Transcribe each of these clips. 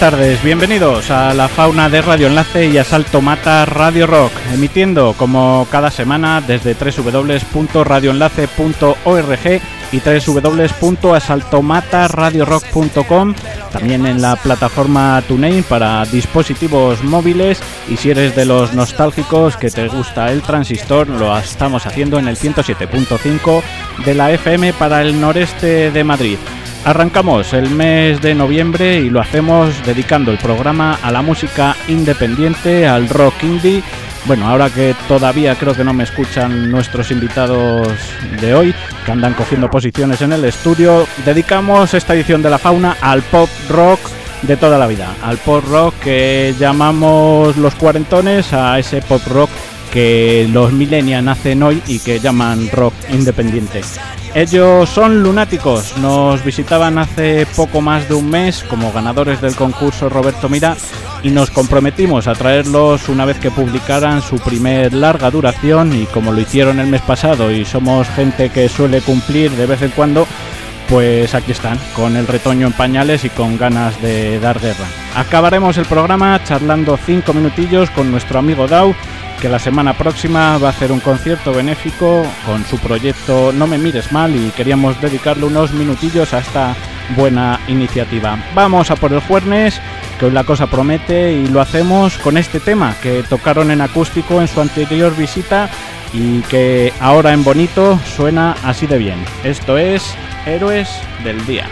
tardes, bienvenidos a la fauna de Radio Enlace y Asalto Mata Radio Rock, emitiendo como cada semana desde www.radioenlace.org y www.asaltomataradiorock.com, también en la plataforma TuneIn para dispositivos móviles y si eres de los nostálgicos que te gusta el transistor, lo estamos haciendo en el 107.5 de la FM para el noreste de Madrid. Arrancamos el mes de noviembre y lo hacemos dedicando el programa a la música independiente, al rock indie. Bueno, ahora que todavía creo que no me escuchan nuestros invitados de hoy, que andan cogiendo posiciones en el estudio, dedicamos esta edición de la fauna al pop rock de toda la vida, al pop rock que llamamos los cuarentones, a ese pop rock que los millennials hacen hoy y que llaman rock independiente. Ellos son lunáticos, nos visitaban hace poco más de un mes como ganadores del concurso Roberto Mira y nos comprometimos a traerlos una vez que publicaran su primer larga duración y como lo hicieron el mes pasado y somos gente que suele cumplir de vez en cuando, pues aquí están, con el retoño en pañales y con ganas de dar guerra. Acabaremos el programa charlando cinco minutillos con nuestro amigo Dau que la semana próxima va a hacer un concierto benéfico con su proyecto No me mires mal y queríamos dedicarle unos minutillos a esta buena iniciativa. Vamos a por el jueves, que hoy la cosa promete y lo hacemos con este tema que tocaron en acústico en su anterior visita y que ahora en bonito suena así de bien. Esto es Héroes del Día.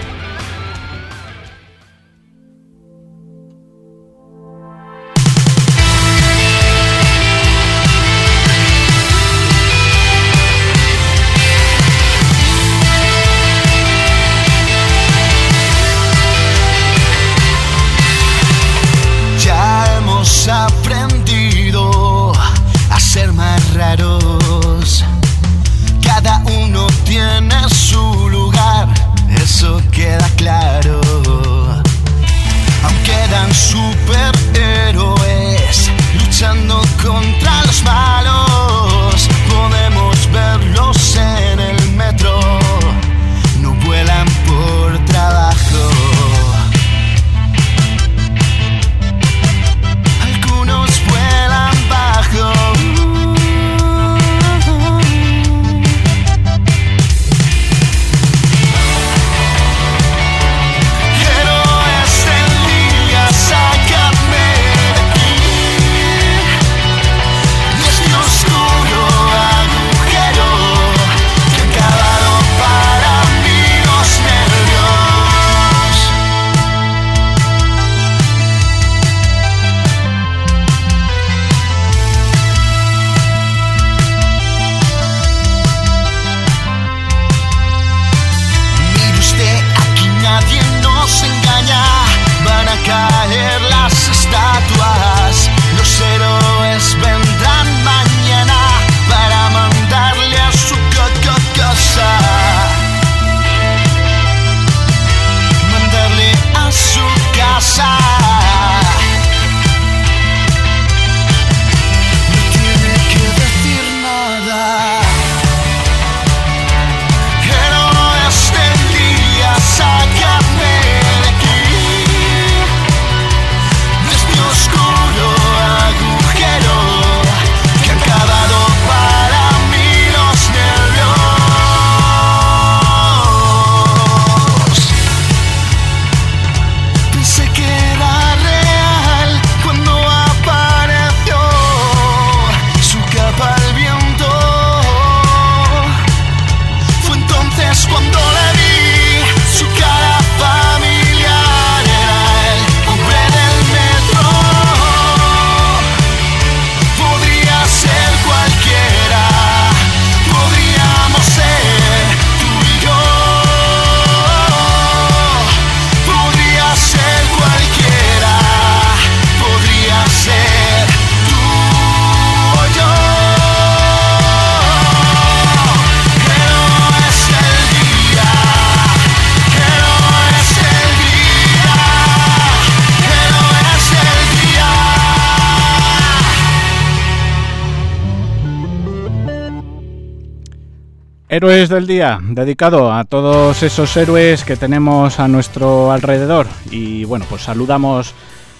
Héroes del Día, dedicado a todos esos héroes que tenemos a nuestro alrededor. Y bueno, pues saludamos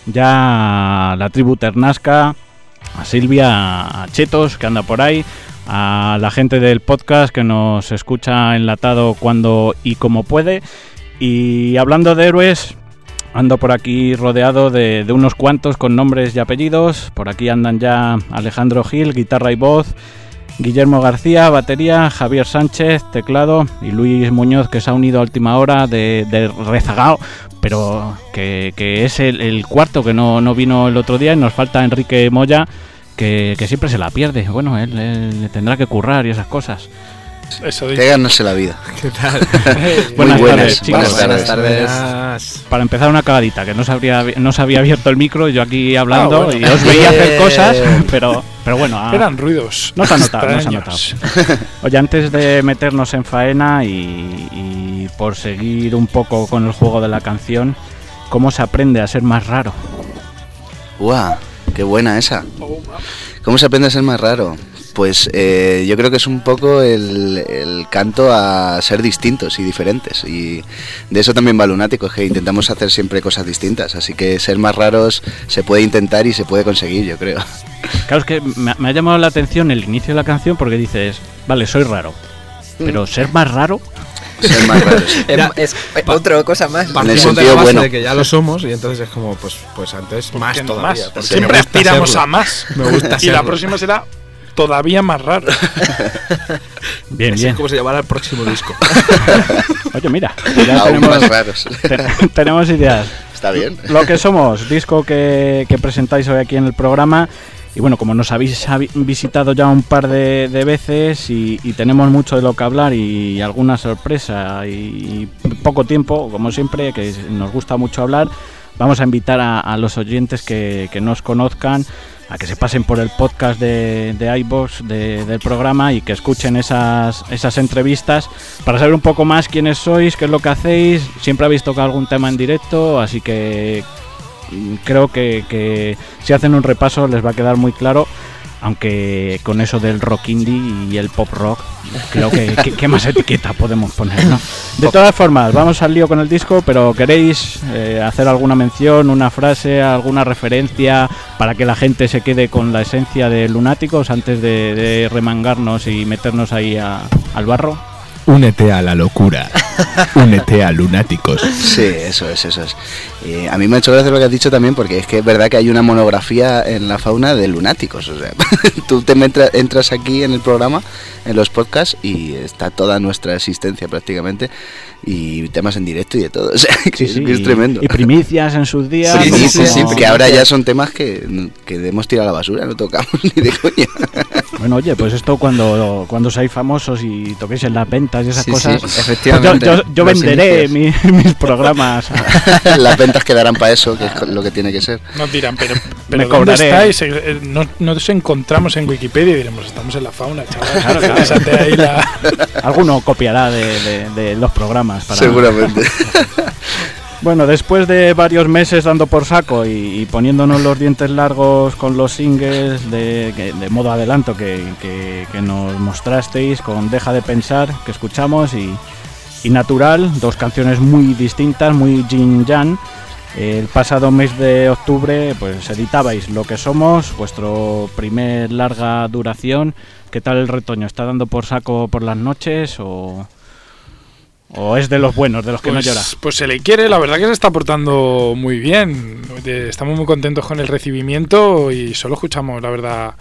ya a la tribu Ternasca, a Silvia, a Chetos, que anda por ahí, a la gente del podcast que nos escucha enlatado cuando y como puede. Y hablando de héroes, ando por aquí rodeado de, de unos cuantos con nombres y apellidos. Por aquí andan ya Alejandro Gil, guitarra y voz. Guillermo García, batería, Javier Sánchez, teclado y Luis Muñoz que se ha unido a última hora de, rezagao, pero que, es el, el cuarto que no, no vino el otro día y nos falta Enrique Moya que, que siempre se la pierde. Bueno, él, él tendrá que currar y esas cosas. Eso Que dice. ganarse la vida. ¿Qué tal? Buenas buenas, tardes, chicos. buenas tardes. Para empezar una cagadita, que no se, habría, no se había abierto el micro, yo aquí hablando Ah, bueno. y os veía hacer cosas, pero, pero bueno, ah, Eran ruidos. No se ha notado, no se ha extraños. Oye, antes de meternos en faena y, y por seguir un poco con el juego de la canción, ¿cómo se aprende a ser más raro? ¡Guau! ¡Qué buena esa! ¿Cómo se aprende a ser más raro? Pues eh, yo creo que es un poco el, el canto a ser distintos y diferentes. Y de eso también va Lunático, que intentamos hacer siempre cosas distintas. Así que ser más raros se puede intentar y se puede conseguir, yo creo. Claro, es que me, me ha llamado la atención el inicio de la canción porque dices, vale, soy raro, pero ser más raro, Ser más raros. Era- es otra cosa más. De la sentido base bueno. de que ya lo somos y entonces es como, pues, pues antes más todavía. más. porque Siempre aspiramos serlo. a más. Me gusta Y la próxima será todavía más raro. bien, Así bien. es como se llamará el próximo disco. Oye, mira, ya Aún tenemos, más raros. te- tenemos ideas. Está bien. Lo que somos, disco que, que presentáis hoy aquí en el programa. Y bueno, como nos habéis visitado ya un par de, de veces y, y tenemos mucho de lo que hablar y alguna sorpresa y, poco tiempo, como siempre, que nos gusta mucho hablar, vamos a invitar a, a los oyentes que, que nos conozcan a que se pasen por el podcast de, de iVoox de- del programa y que escuchen esas, esas entrevistas para saber un poco más quiénes sois, qué es lo que hacéis. Siempre habéis tocado algún tema en directo, así que mm, creo que, que si hacen un repaso les va a quedar muy claro. Aunque con eso del rock indie y el pop rock, creo que más etiqueta podemos poner, ¿no? De todas formas, vamos al lío con el disco, pero ¿queréis eh, hacer alguna mención, una frase, alguna referencia para que la gente se quede con la esencia de Lunáticos antes de, de remangarnos y meternos ahí a- al barro? Únete a la locura. Únete a Lunáticos. Sí, eso es, eso es. Y a mí me ha hecho gracia lo que has dicho también, porque es que es verdad que hay una monografía en la fauna de lunáticos. O sea, tú te metra- entras aquí en el programa, en los podcasts, y está toda nuestra existencia prácticamente, y temas en directo y de todo. O sea, que es, que es tremendo. Y primicias en sus días. Sí, como- sí, sí, sí, porque ahora ya son temas que, que hemos tirado a la basura, no tocamos ni de coña. Bueno, oye, pues esto cuando, cuando seáis famosos y toquéis en las ventas y esas Sí, cosas. sí, pues efectivamente. yo, yo- yo Los venderé mi- mis programas. Las ventas quedarán para eso, que es lo que tiene que ser. Nos dirán, pero, Me pero ¿dónde cobraré. estáis? Eh, eh, No, nos encontramos en Wikipedia y diremos, estamos en la fauna, chaval. Claro, claro. Ahí la... Alguno copiará de, de- de los programas. Para... Seguramente. Bueno, después de varios meses dando por saco y, poniéndonos los dientes largos con los singles de, modo adelanto que, nos mostrasteis con Deja de Pensar, que escuchamos, y, Natural, dos canciones muy distintas, muy yin yang. El pasado mes de octubre, pues editabais Lo que somos, vuestro primer larga duración. ¿Qué tal el retoño? ¿Está dando por saco por las noches o, o es de los buenos, de los que no Pues, llora? pues se le quiere, la verdad que se está portando muy bien. Estamos muy contentos con el recibimiento y solo escuchamos, la verdad,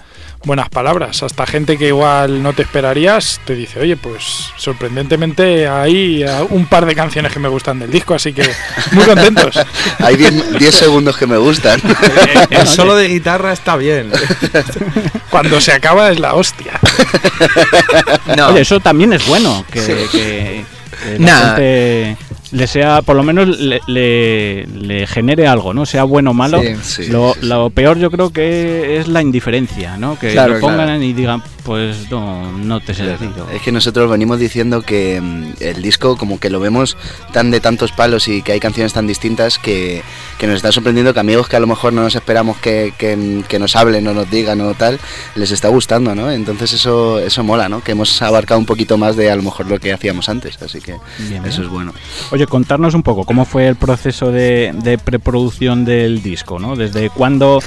buenas palabras. Hasta gente que igual no te esperarías te dice, oye, pues sorprendentemente hay ah, un par de canciones que me gustan del disco, así que muy contentos. Hay 10 10 segundos que me gustan. El solo de guitarra está bien. Cuando se acaba es la hostia. No, Oye, eso también es bueno, que, que- que la Nah. gente le sea, por lo menos le, le- le genere algo, ¿no? Sea bueno o malo. Sí, sí, lo, sí, sí. lo peor yo creo que es la indiferencia, ¿no? Que Claro, lo pongan claro. y digan, pues no, no te sé decir. Es que nosotros venimos diciendo que mm, el disco como que lo vemos tan de tantos palos y que hay canciones tan distintas que, que nos está sorprendiendo, que amigos que a lo mejor no nos esperamos que, que- que nos hablen o nos digan o tal, les está gustando, ¿no? Entonces eso, eso mola, ¿no? Que hemos abarcado un poquito más de a lo mejor lo que hacíamos antes, así que Bien, eso bien. es bueno. Oye, contarnos un poco cómo fue el proceso de, de preproducción del disco, ¿no? ¿Desde cuándo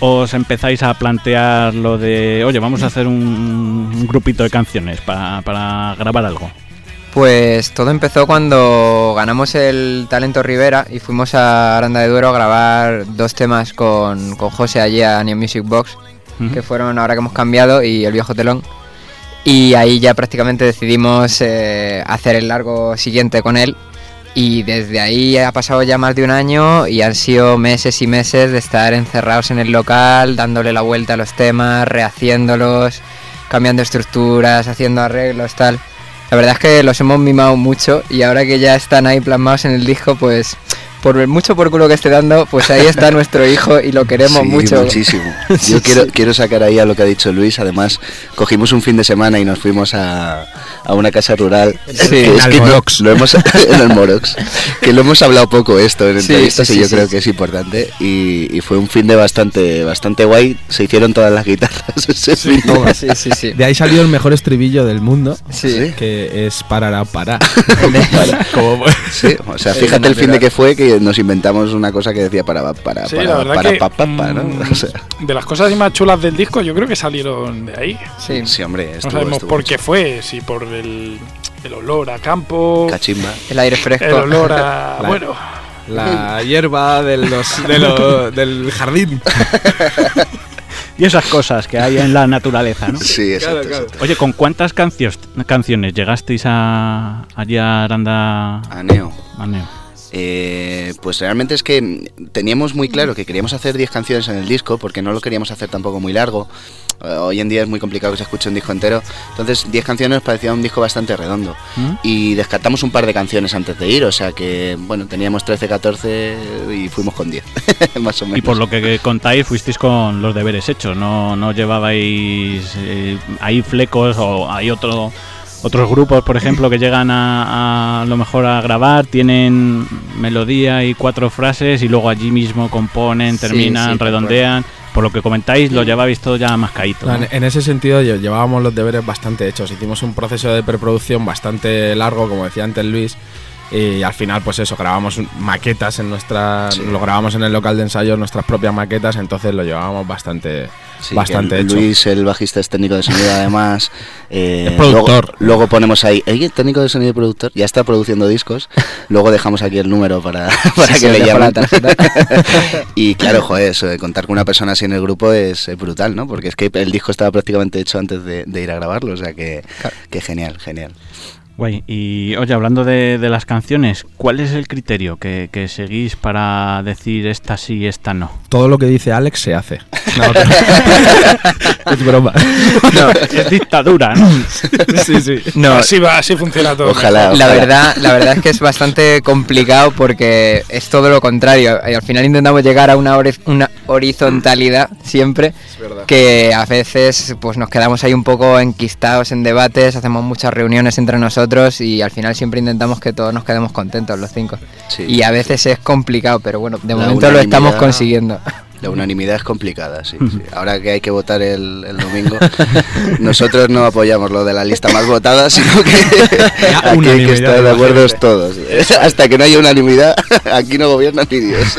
os empezáis a plantear lo de, oye, vamos a hacer un, un grupito de canciones para, para grabar algo? Pues todo empezó cuando ganamos el Talento Rivera y fuimos a Aranda de Duero a grabar dos temas con, con José allí a New Music Box, que fueron ahora que hemos cambiado y el viejo telón. Y ahí ya prácticamente decidimos eh, hacer el largo siguiente con él. Y desde ahí ha pasado ya más de un año y han sido meses y meses de estar encerrados en el local, dándole la vuelta a los temas, rehaciéndolos, cambiando estructuras, haciendo arreglos, tal. La verdad es que los hemos mimado mucho y ahora que ya están ahí plasmados en el disco, pues por el mucho por culo que esté dando, pues ahí está nuestro hijo y lo queremos Sí, mucho. muchísimo. Sí, Yo quiero, sí. quiero sacar ahí a lo que ha dicho Luis. Además, cogimos un fin de semana y nos fuimos a, a una casa rural. Sí. que En es que no- lo hemos, en el Morox. Que lo hemos hablado poco esto en Sí, entrevistas sí, y sí, yo sí. creo que es importante. Y, y fue un fin de bastante, bastante guay. Se hicieron todas las guitarras. ese fin de- Toma, sí, sí, sí. De ahí salió el mejor estribillo del mundo, Sí. que es parará para. Como- Sí, o sea, fíjate el fin de que fue que nos inventamos una cosa que decía para para Sí, para para que pa, pa, pa, ¿no? mm, O sea, de las cosas más chulas del disco, yo creo que salieron de ahí. Sí. sí, hombre, No estuvo, sabemos estuvo por qué fue, si por el, el olor a campo, Cachimba. El aire fresco. el olor a... La- bueno, La hierba de los, de lo- del jardín. Y esas cosas que hay en la naturaleza, ¿no? Sí, exacto. claro. exacto. Oye, ¿con cuántas cancios- canciones llegasteis a, allí a Aranda? A Neo. a Neo? Eh, pues realmente es que teníamos muy claro que queríamos hacer 10 canciones en el disco porque no lo queríamos hacer tampoco muy largo. Eh, hoy en día es muy complicado que se escuche un disco entero. Entonces 10 canciones parecía un disco bastante redondo. ¿Mm? Y descartamos un par de canciones antes de ir, o sea que bueno, teníamos 13, 14 y fuimos con 10, más o menos. Y por lo que contáis, fuisteis con los deberes hechos, no, no llevabais eh, ahí flecos o hay otro, otros grupos, por ejemplo, que llegan a, a lo mejor a grabar, tienen melodía y cuatro frases y luego allí mismo componen, Sí, terminan, sí, tal redondean. Por lo que comentáis, lo llevabais todo ya más caído. En, en ese sentido, lle- llevábamos los deberes bastante hechos. Hicimos un proceso de preproducción bastante largo, como decía antes Luis. Y al final, pues eso, grabamos maquetas en nuestra. Sí. Lo grabamos en el local de ensayo, nuestras propias maquetas, entonces lo llevábamos bastante, Sí, bastante hecho. Luis, el bajista, es técnico de sonido además. eh, Es productor. Luego, luego ponemos ahí, "Ey, técnico de sonido y productor, ya está produciendo discos. Luego dejamos aquí el número para, para Sí, que le llamen. y claro, joder, eso de contar con una persona así en el grupo es, es brutal, ¿no? Porque es que el disco estaba prácticamente hecho antes de, de ir a grabarlo, o sea que, Claro. que genial, genial. Guay. Y oye, hablando de, de las canciones, ¿cuál es el criterio que, que seguís para decir esta sí, esta no? Todo lo que dice Alex se hace. No, es broma. No, Es dictadura, ¿no? sí, sí. no, así va, así funciona todo. Ojalá. la verdad, la verdad es que es bastante complicado porque es todo lo contrario. Y al final intentamos llegar a una, una horizontalidad siempre que a veces pues nos quedamos ahí un poco enquistados en debates, hacemos muchas reuniones entre nosotros y al final siempre intentamos que todos nos quedemos contentos los cinco. Sí. Y a veces es complicado, pero bueno, de La momento lo estamos consiguiendo. La unanimidad es complicada, sí, sí. Ahora que hay que votar el, el domingo, nosotros no apoyamos lo de la lista más votada, sino que aquí hay que estar de acuerdo todos. Hasta que no haya unanimidad, aquí no gobierna ni Dios.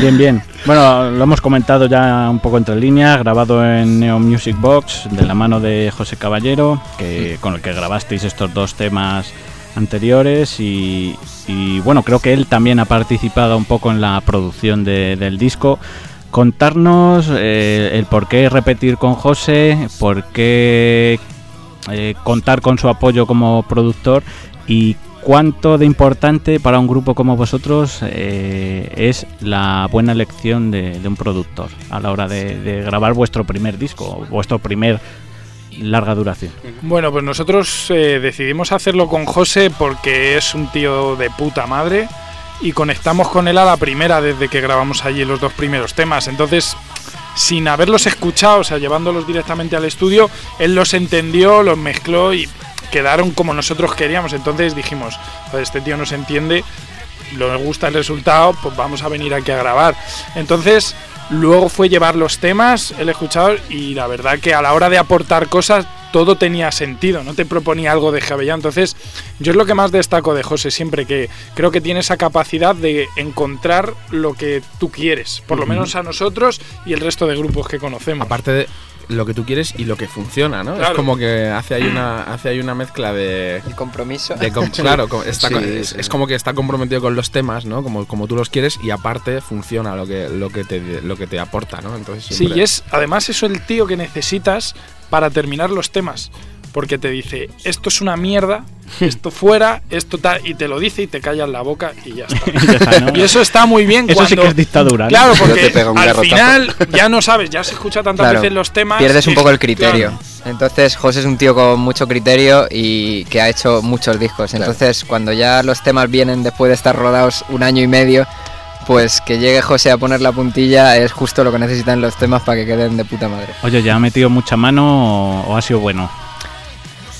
Bien, bien. Bueno, lo hemos comentado ya un poco entre líneas, grabado en Neo Music Box, de la mano de José Caballero, que, con el que grabasteis estos dos temas anteriores y, bueno, creo que él también ha participado un poco en la producción de- del disco. Contarnos eh, el por qué repetir con José, por qué eh, contar con su apoyo como productor y cuánto de importante para un grupo como vosotros eh, es la buena elección de, de un productor a la hora de, de grabar vuestro primer disco, vuestro primer larga duración. Bueno, pues nosotros eh, decidimos hacerlo con José porque es un tío de puta madre y conectamos con él a la primera desde que grabamos allí los dos primeros temas. Entonces, sin haberlos escuchado, o sea, llevándolos directamente al estudio, él los entendió, los mezcló y quedaron como nosotros queríamos. Entonces dijimos, "Joder, este tío nos entiende nos gusta el resultado, pues vamos a venir aquí a grabar. Entonces, luego fue llevar los temas, el escuchador, y la verdad que a la hora de aportar cosas, todo tenía sentido, no te proponía algo de Javellá. Entonces, yo es lo que más destaco de José siempre, que creo que tiene esa capacidad de encontrar lo que tú quieres, por lo menos a nosotros y el resto de grupos que conocemos. Aparte de lo que tú quieres y lo que funciona, ¿no? Claro. Es como que hace ahí una, hace ahí una mezcla de... El compromiso. de com- claro, está Sí, es, sí. es como que está comprometido con los temas, ¿no? Como, como tú los quieres y aparte funciona lo que, lo que, te, lo que te aporta, ¿no? Entonces Sí, y es además eso el tío que necesitas para terminar los temas. Porque te dice, esto es una mierda, esto fuera, esto tal, y te lo dice y te callas la boca y ya está. Ya está, ¿no? Y eso está muy bien Eso sí cuando- que es dictadura. ¿no? Claro, te porque pego un al garrotazo. final ya no sabes, ya se escucha tantas Claro, veces los temas. Pierdes un poco el criterio. claro. Entonces, José es un tío con mucho criterio y que ha hecho muchos discos. Entonces, cuando ya los temas vienen después de estar rodados un año y medio, pues que llegue José a poner la puntilla es justo lo que necesitan los temas para que queden de puta madre. Oye, ¿ya ha metido mucha mano o, ha sido bueno?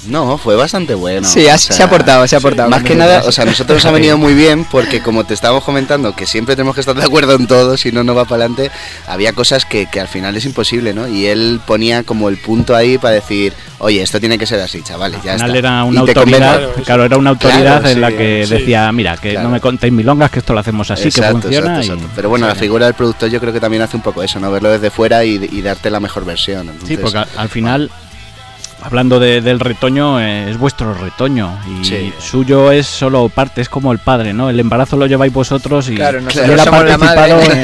No, fue bastante bueno. sí, ha- o sea, se ha aportado, se ha aportado. Más con que nada, o sea, a nosotros nos ha venido muy bien porque como te estábamos comentando, que siempre tenemos que estar de acuerdo en todo, si no, no va para adelante, había cosas que, que al final es imposible, ¿no? Y él ponía como el punto ahí para decir, oye, esto tiene que ser así, chavales, ya Al final está. era Y una autoridad, Claro, claro, era una autoridad Claro, en la sí, que sí. decía, mira, que Claro. no me contéis milongas, que esto lo hacemos así, que Exacto, funciona. exacto, y- exacto. Pero bueno, la figura del productor yo creo que también hace un poco eso, ¿no? Verlo desde fuera y, y darte la mejor versión. Sí, Entonces, porque al- al final, hablando de- del retoño, eh, es vuestro retoño y Sí. suyo es solo parte, es como el padre, ¿no? El embarazo lo lleváis vosotros y Claro, nosotros él ha la participado madre.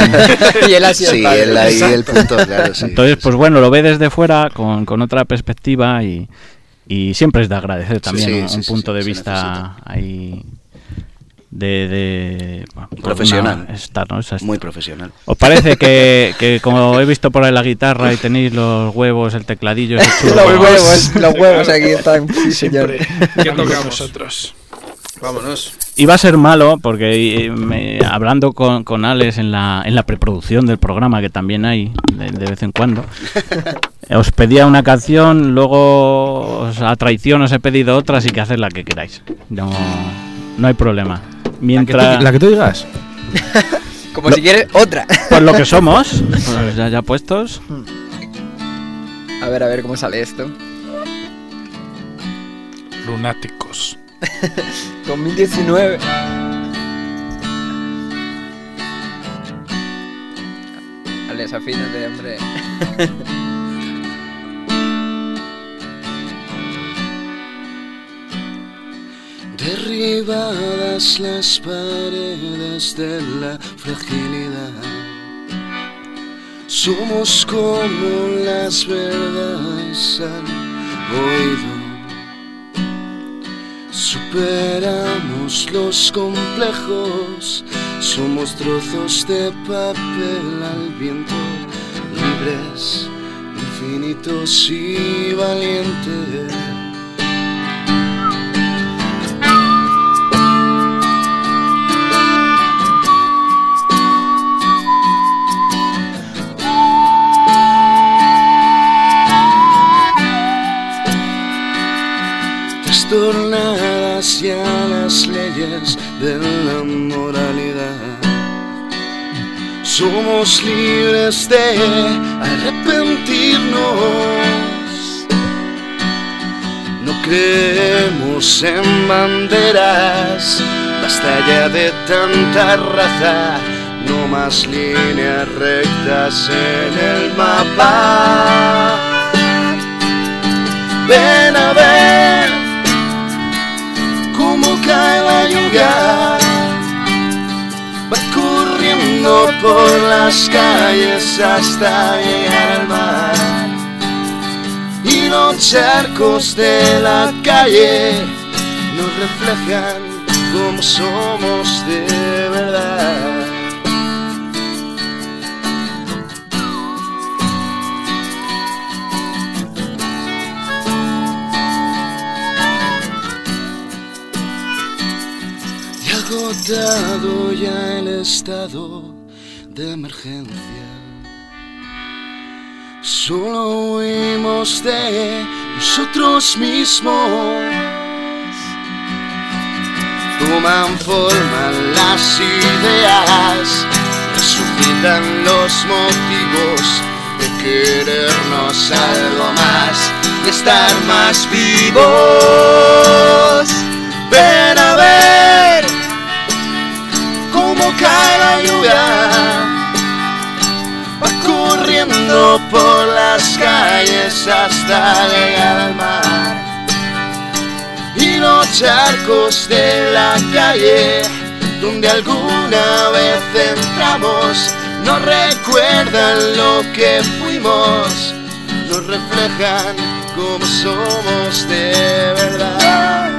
en- y él ha sido el Sí, padre. él ahí el punto, claro, sí. Entonces, pues sí. bueno, lo ve desde fuera con, con otra perspectiva y, y siempre es de agradecer también sí, un, sí, un sí, punto sí, de vista necesita. ahí de... de bueno, Profesional. una- esta, ¿no? Esa- Muy profesional. ¿Os parece que, que como he visto por ahí la guitarra y tenéis los huevos, el tecladillo, chulo, los huevos, los huevos aquí están. Sí, señor. Siempre ¿Qué con tocamos? nosotros. Vámonos. Iba a ser malo porque eh, me- hablando con, con Alex en la, en la preproducción del programa, que también hay de, de vez en cuando, os pedía una canción, luego os- a traición os he pedido otra, así que haced la que queráis. No, no hay problema. La que, tú, Mientras, la que tú digas. Como si quieres otra. pues lo que somos, pues ya, ya puestos. A ver, a ver cómo sale esto. Lunáticos. 2019. Alex, afínate, hombre. Derribadas las paredes de la fragilidad, somos como las verdades al oído. Superamos los complejos, somos trozos de papel al viento, libres, infinitos y valientes. Trastornadas ya las leyes de la moralidad. Somos libres de arrepentirnos. No creemos en banderas, basta ya de tanta raza. No más líneas rectas en el mapa. Ven a ver lluvia. Va corriendo por las calles hasta llegar al mar. Y los charcos de la calle nos reflejan cómo somos de Ya el estado de emergencia. Solo huimos de nosotros mismos. Toman forma las ideas, resucitan los motivos de querernos algo más y estar más vivos. Ven a ver lluvia, va corriendo por las calles hasta llegar al mar. Y los charcos de la calle donde alguna vez entramos nos recuerdan lo que fuimos, nos reflejan como somos de verdad.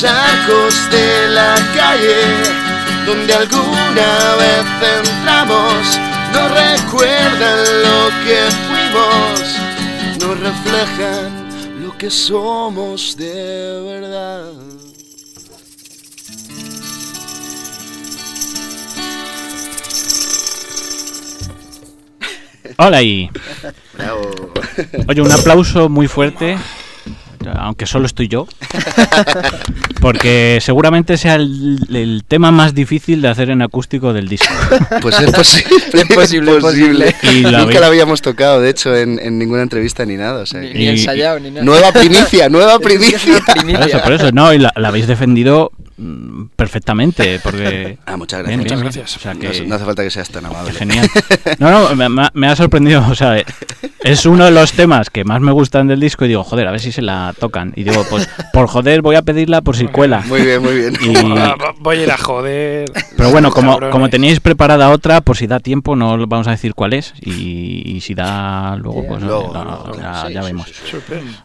Charcos de la calle, donde alguna vez entramos, nos recuerdan lo que fuimos, nos reflejan lo que somos de verdad. Hola y Bravo. oye, un aplauso muy fuerte, aunque solo estoy yo, porque seguramente sea el, el tema más difícil de hacer en acústico del disco. Pues es posible. Es posible, es posible. Y la Nunca habéis- lo habíamos tocado, de hecho, en, en ninguna entrevista ni nada. O sea, Ni, ensayado, ni nada. Nueva primicia, nueva primicia. Por eso, por eso, no, y la, la habéis defendido perfectamente, porque... Ah, muchas gracias. bien, Muchas bien. gracias. O sea No, que- hace- no hace falta que seas tan amable. Genial. No, no, me, me ha- sorprendido. O sea, es uno de los temas que más me gustan del disco y digo, joder, a ver si se la tocan. Y digo, pues por joder voy a pedirla por si cuela. Muy bien, muy bien. Y- Ah, Voy a ir a joder. Pero bueno, como, como tenéis preparada otra, por si da tiempo, no vamos a decir cuál es. Y, y si da luego, pues Luego, no, luego, ya, sí, ya sí, vemos. sí.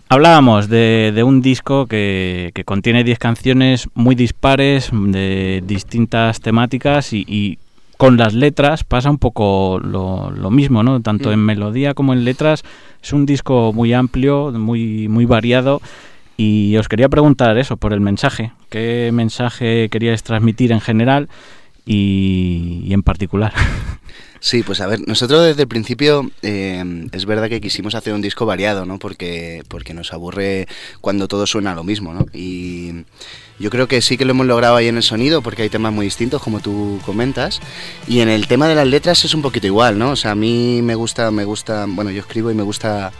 Hablábamos de, de un disco que, que contiene 10 canciones muy dispares, de distintas temáticas y, y con las letras pasa un poco lo, lo mismo, ¿no? Tanto en melodía como en letras. Es un disco muy amplio, muy, muy variado. Y os quería preguntar eso, por el mensaje. ¿Qué mensaje queríais transmitir en general y, en particular? Sí, pues a ver, nosotros desde el principio eh, es verdad que quisimos hacer un disco variado, ¿no? Porque, porque nos aburre cuando todo suena lo mismo, ¿no? Y yo creo que sí que lo hemos logrado ahí en el sonido, porque hay temas muy distintos, como tú comentas. Y en el tema de las letras es un poquito igual, ¿no? O sea, a mí me gusta, me gusta, bueno, yo escribo y me gusta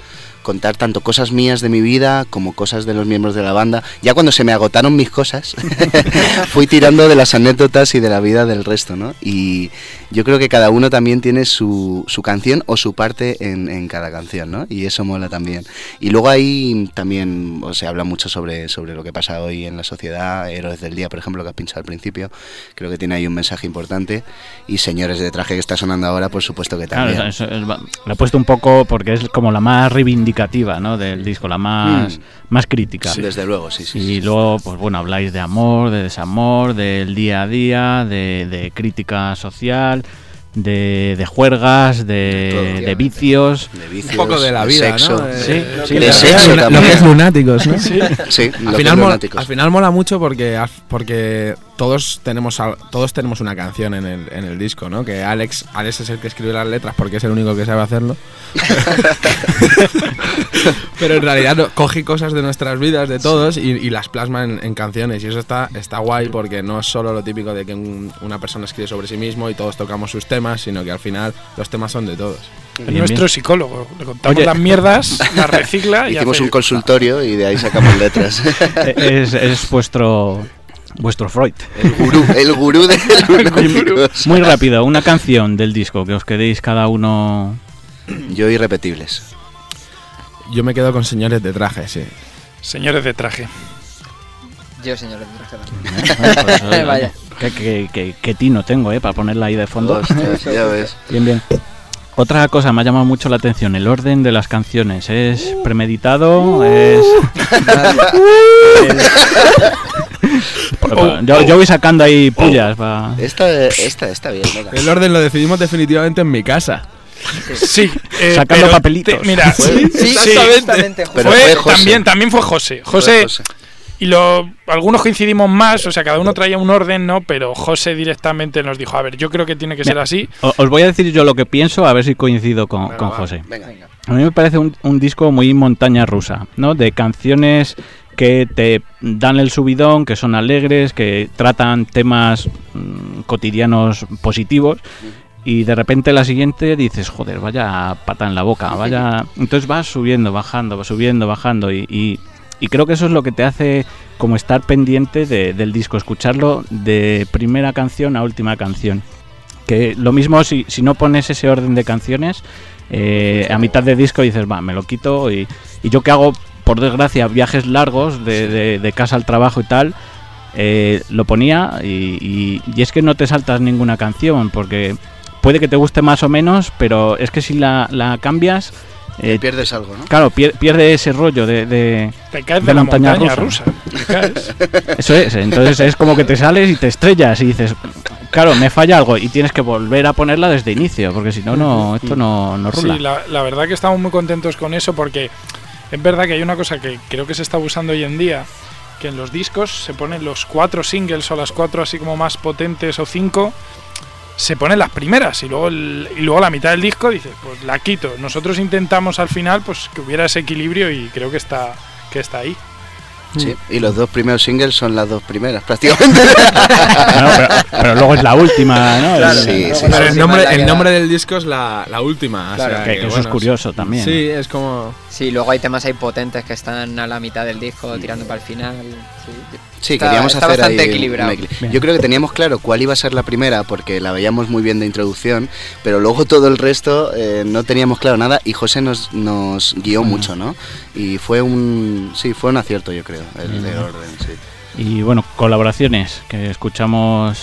contar tanto cosas mías de mi vida como cosas de los miembros de la banda. Ya cuando se me agotaron mis cosas, fui tirando de las anécdotas y de la vida del resto, ¿no? Y yo creo que cada uno también tiene su, su canción o su parte en, en cada canción, ¿no? Y eso mola también. Y luego ahí también o se habla mucho sobre, sobre lo que pasa hoy en la sociedad. Héroes del Día, por ejemplo, que has pinchado al principio, creo que tiene ahí un mensaje importante. Y Señores de Traje, que está sonando ahora, por supuesto que Claro, también. eso- eso es- lo he puesto un poco porque es como la más reivindicativa ¿no? del disco, la más, Mm. más crítica. Desde luego, sí, sí. Y sí. luego, pues bueno, habláis de amor, de desamor, del día a día, de, de crítica social, de, de juergas, de, todo. de vicios. De vicios, Un poco de la de vida, sexo. ¿no? Sí, sí, de sexo lo que también. es lunáticos, ¿no? Sí, al los final, mola, al final mola mucho porque, al- porque todos tenemos todos tenemos una canción en el, en el disco, ¿no? Que Alex, Alex es el que escribe las letras porque es el único que sabe hacerlo. Pero en realidad no- coge cosas de nuestras vidas, de todos, y, y las plasma en, en canciones. Y eso está, está guay porque no es solo lo típico de que un- una persona escribe sobre sí mismo y todos tocamos sus temas, sino que al final los temas son de todos. Es Bien, nuestro bien. psicólogo. Le contamos Oye. las mierdas, las recicla y Hicimos hace- un consultorio y de ahí sacamos letras. es, es vuestro, vuestro Freud. El gurú, el gurú de lunáticos. Muy rápido, una canción del disco que os quedéis cada uno. Yo irrepetibles. Yo me quedo con señores de traje, sí. Señores de traje. Yo, señores de traje también. Pues, Vaya. Qué, qué- qué- qué tino tengo, ¿eh? Para ponerla ahí de fondo. Ya ves. Bien, bien. Otra cosa me ha llamado mucho la atención, el orden de las canciones. ¿Es premeditado? ¿Es...? Yo, yo voy sacando ahí pullas. pa- Esta, esta está bien, venga. El orden lo decidimos definitivamente en mi casa. Sí, eh, Sacando papelitos. te- mira, Fue- Sí, Exactamente. exactamente. Pero fue, fue José. también, también fue José. José, José. y lo, algunos coincidimos más, o sea, cada uno traía un orden, ¿no? Pero José directamente nos dijo, a ver, yo creo que tiene que ser así. o- Os voy a decir yo lo que pienso, a ver si coincido con, Venga, con va. José. Venga. A mí me parece un, un disco muy montaña rusa, ¿no? De canciones que te dan el subidón, que son alegres, que tratan temas mm, cotidianos positivos. Y de repente la siguiente dices, joder, vaya pata en la boca, vaya... Entonces vas subiendo, bajando, vas subiendo, bajando y, y- y creo que eso es lo que te hace como estar pendiente de- del disco, escucharlo de primera canción a última canción. Que lo mismo si, si no pones ese orden de canciones, eh, a mitad de disco dices, va, me lo quito y, y yo que hago, por desgracia, viajes largos de, de- de casa al trabajo y tal, eh, lo ponía y, y- y es que no te saltas ninguna canción porque puede que te guste más o menos, pero es que si la, la cambias, eh, Pierdes algo, ¿no? claro, pier- pierde ese rollo de- de, Te caes de, de la montaña montaña, rusa. rusa. Te caes. Eso es, entonces es como que te sales y te estrellas y dices, claro, me falla algo y tienes que volver a ponerla desde inicio, porque si no, no esto no, no rula. Sí, la, la verdad que estamos muy contentos con eso porque es verdad que hay una cosa que creo que se está usando hoy en día, que en los discos se ponen los cuatro singles o las cuatro así como más potentes o cinco, se ponen las primeras y luego, el- y luego la mitad del disco dices, pues la quito. Nosotros intentamos al final pues que hubiera ese equilibrio y creo que está, que está ahí. Sí. Y los dos primeros singles son las dos primeras, prácticamente. No, pero, pero luego es la última, ¿no? Claro, Sí, sí, Pero el nombre, es el que nombre del disco es la, la última. o Claro, sea que, que eso es bueno, curioso también. Sí, es como. Sí, luego hay temas ahí potentes que están a la mitad del disco, tirando para el final. Sí, Sí, Está- queríamos está hacer bastante ahí equilibrado. Yo creo que teníamos claro cuál iba a ser la primera porque la veíamos muy bien de introducción, pero luego todo el resto eh, no teníamos claro nada y José nos, nos guió mucho, ¿no? Y fue un sí, fue un acierto, yo creo, el de orden, sí. Y bueno, colaboraciones, que escuchamos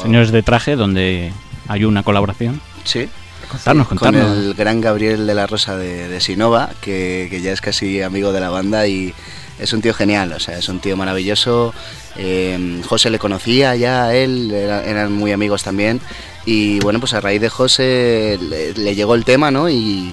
Señores de Traje, donde hay una colaboración. Sí. Contarnos, Con el gran Gabriel de la Rosa de, de Sinova, que, que ya es casi amigo de la banda y es un tío genial, o sea, es un tío maravilloso. Eh, José le conocía ya a él, era- eran muy amigos también. Y bueno, pues a raíz de José le, le llegó el tema, ¿no? Y,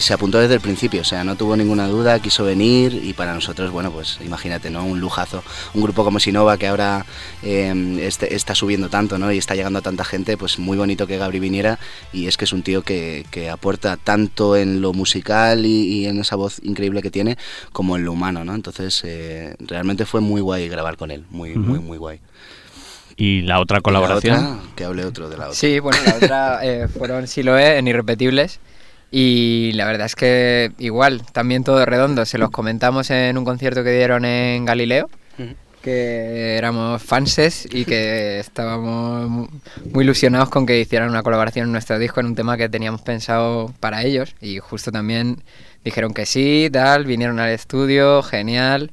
se apuntó desde el principio, o sea, no tuvo ninguna duda, quiso venir y para nosotros, bueno, pues imagínate, ¿no? Un lujazo. Un grupo como Sinova que ahora eh, este- está subiendo tanto, ¿no? Y está llegando a tanta gente, pues muy bonito que Gabri viniera y es que es un tío que, aporta tanto en lo musical y, y en esa voz increíble que tiene como en lo humano, ¿no? Entonces, eh, realmente fue muy guay grabar con él, muy, muy, muy guay. Y la otra la colaboración. otra, que hable otro de la otra. Sí, bueno, la otra eh, fueron Siloé en Irrepetibles. Y la verdad es que igual, también todo redondo. Se los comentamos en un concierto que dieron en Galileo, que éramos fanses y que estábamos mu- muy ilusionados con que hicieran una colaboración en nuestro disco en un tema que teníamos pensado para ellos. Y justo también dijeron que sí, tal, vinieron al estudio, genial.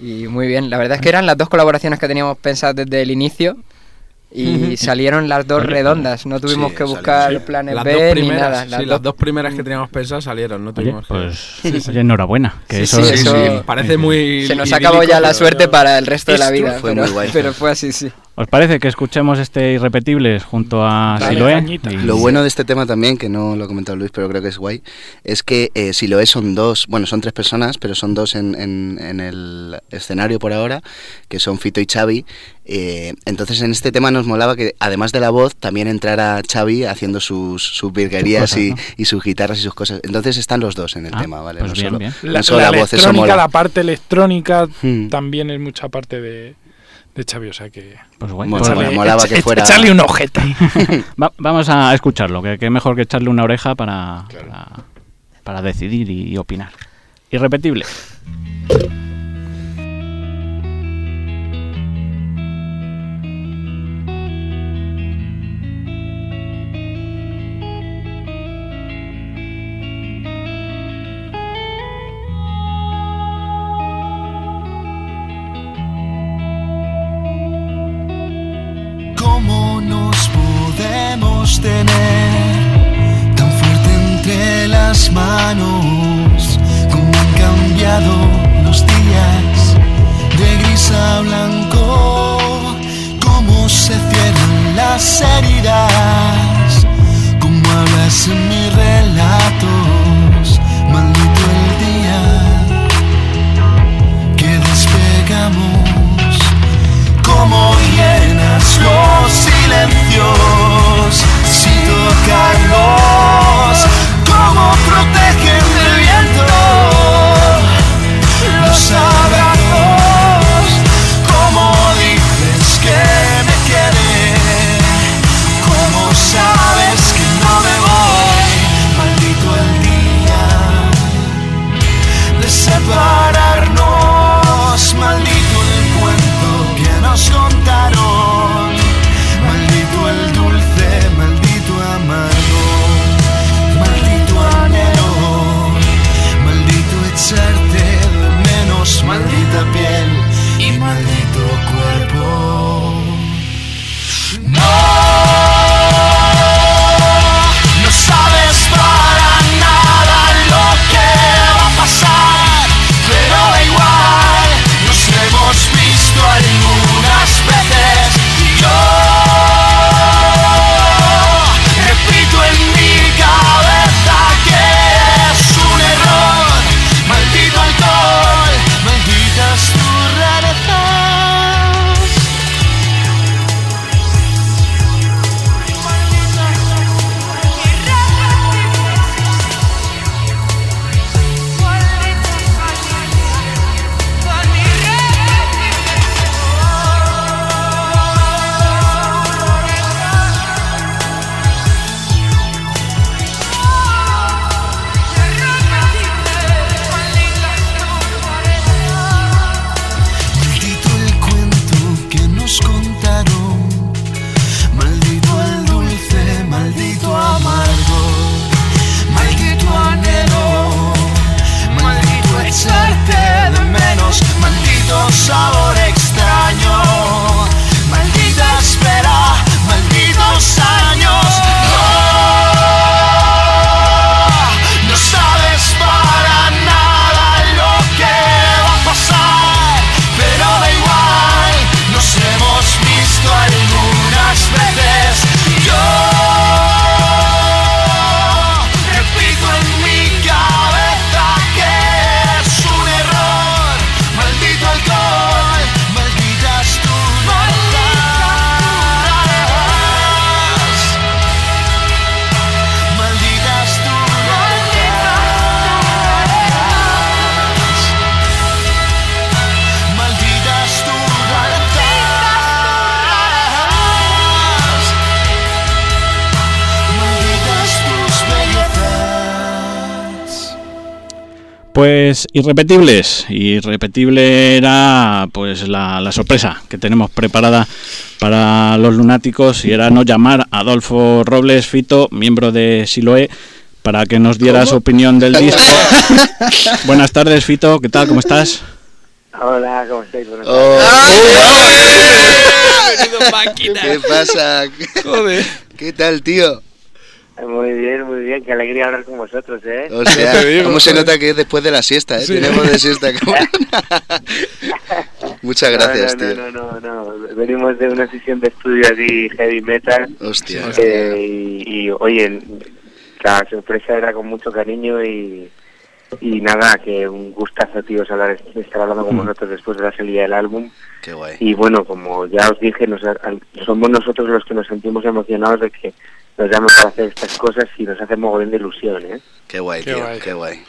Y muy bien, la verdad es que eran las dos colaboraciones que teníamos pensadas desde el inicio y salieron las dos redondas, no tuvimos Sí, que buscar sí. planes Las B dos ni nada. sí, las las dos- dos primeras que teníamos pensadas salieron, no Oye, tuvimos que- pues oye, enhorabuena. Que Sí, eso eso- Parece muy. Se nos acabó ya la suerte yo- para el resto de la vida, fue pero, muy guay. pero fue así, sí. ¿Os parece que escuchemos este Irrepetibles junto a Dale, Siloé? Y- Lo bueno de este tema también, que no lo ha comentado Luis, pero creo que es guay, es que eh, si lo es son dos, bueno, son tres personas, pero son dos en, en- en el escenario por ahora, que son Fito y Xavi. eh, entonces en este tema nos molaba que además de la voz también entrara Xavi haciendo sus, sus virguerías Sus cosas, y, ¿no? y sus guitarras y sus cosas. Entonces están los dos en el Ah, tema, ¿vale? pues no bien, solo, bien. no La, solo la la voz, eso electrónica, mola. la parte electrónica Hmm. también es mucha parte de, de Xavi, o sea que... Pues Bueno, pues molaba que fuera- Echarle un ojete. Va- vamos a escucharlo, que, que mejor que echarle una oreja para, para, para decidir y, y opinar. Irrepetible. Pues irrepetibles. Irrepetible era pues la, la sorpresa que tenemos preparada para los lunáticos y era no llamar a Adolfo Robles Fito, miembro de Siloé, para que nos diera su opinión del disco. Buenas tardes, Fito, ¿qué tal? ¿Cómo estás? Hola, ¿cómo estáis? Buenas Oh. tardes. ¿Qué pasa? Joder. ¿Qué tal, tío? Muy bien, muy bien. Qué alegría hablar con vosotros, ¿eh? O sea, ¿cómo se joder. nota que es después de la siesta? ¿eh? Sí. Tenemos de siesta. cabrón. Muchas gracias, no, no, tío. No, no, no, Venimos de una sesión de estudio así heavy metal. Hostia. eh, y, y, oye, la sorpresa era con mucho cariño y, y nada, que un gustazo, tío, hablar, estar hablando con Mm. vosotros después de la salida del álbum. Qué guay. Y bueno, como ya os dije, nos, al- somos nosotros los que nos sentimos emocionados de que nos llamen para hacer estas cosas y nos hace mogollón de ilusión, ¿eh? Qué guay, Qué tío. guay. Qué guay.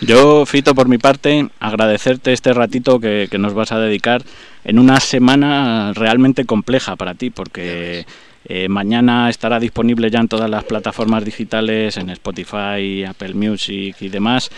Yo, Fito, por mi parte, agradecerte este ratito que, que nos vas a dedicar en una semana realmente compleja para ti, porque eh, mañana estará disponible ya en todas las plataformas digitales, en Spotify, Apple Music y demás,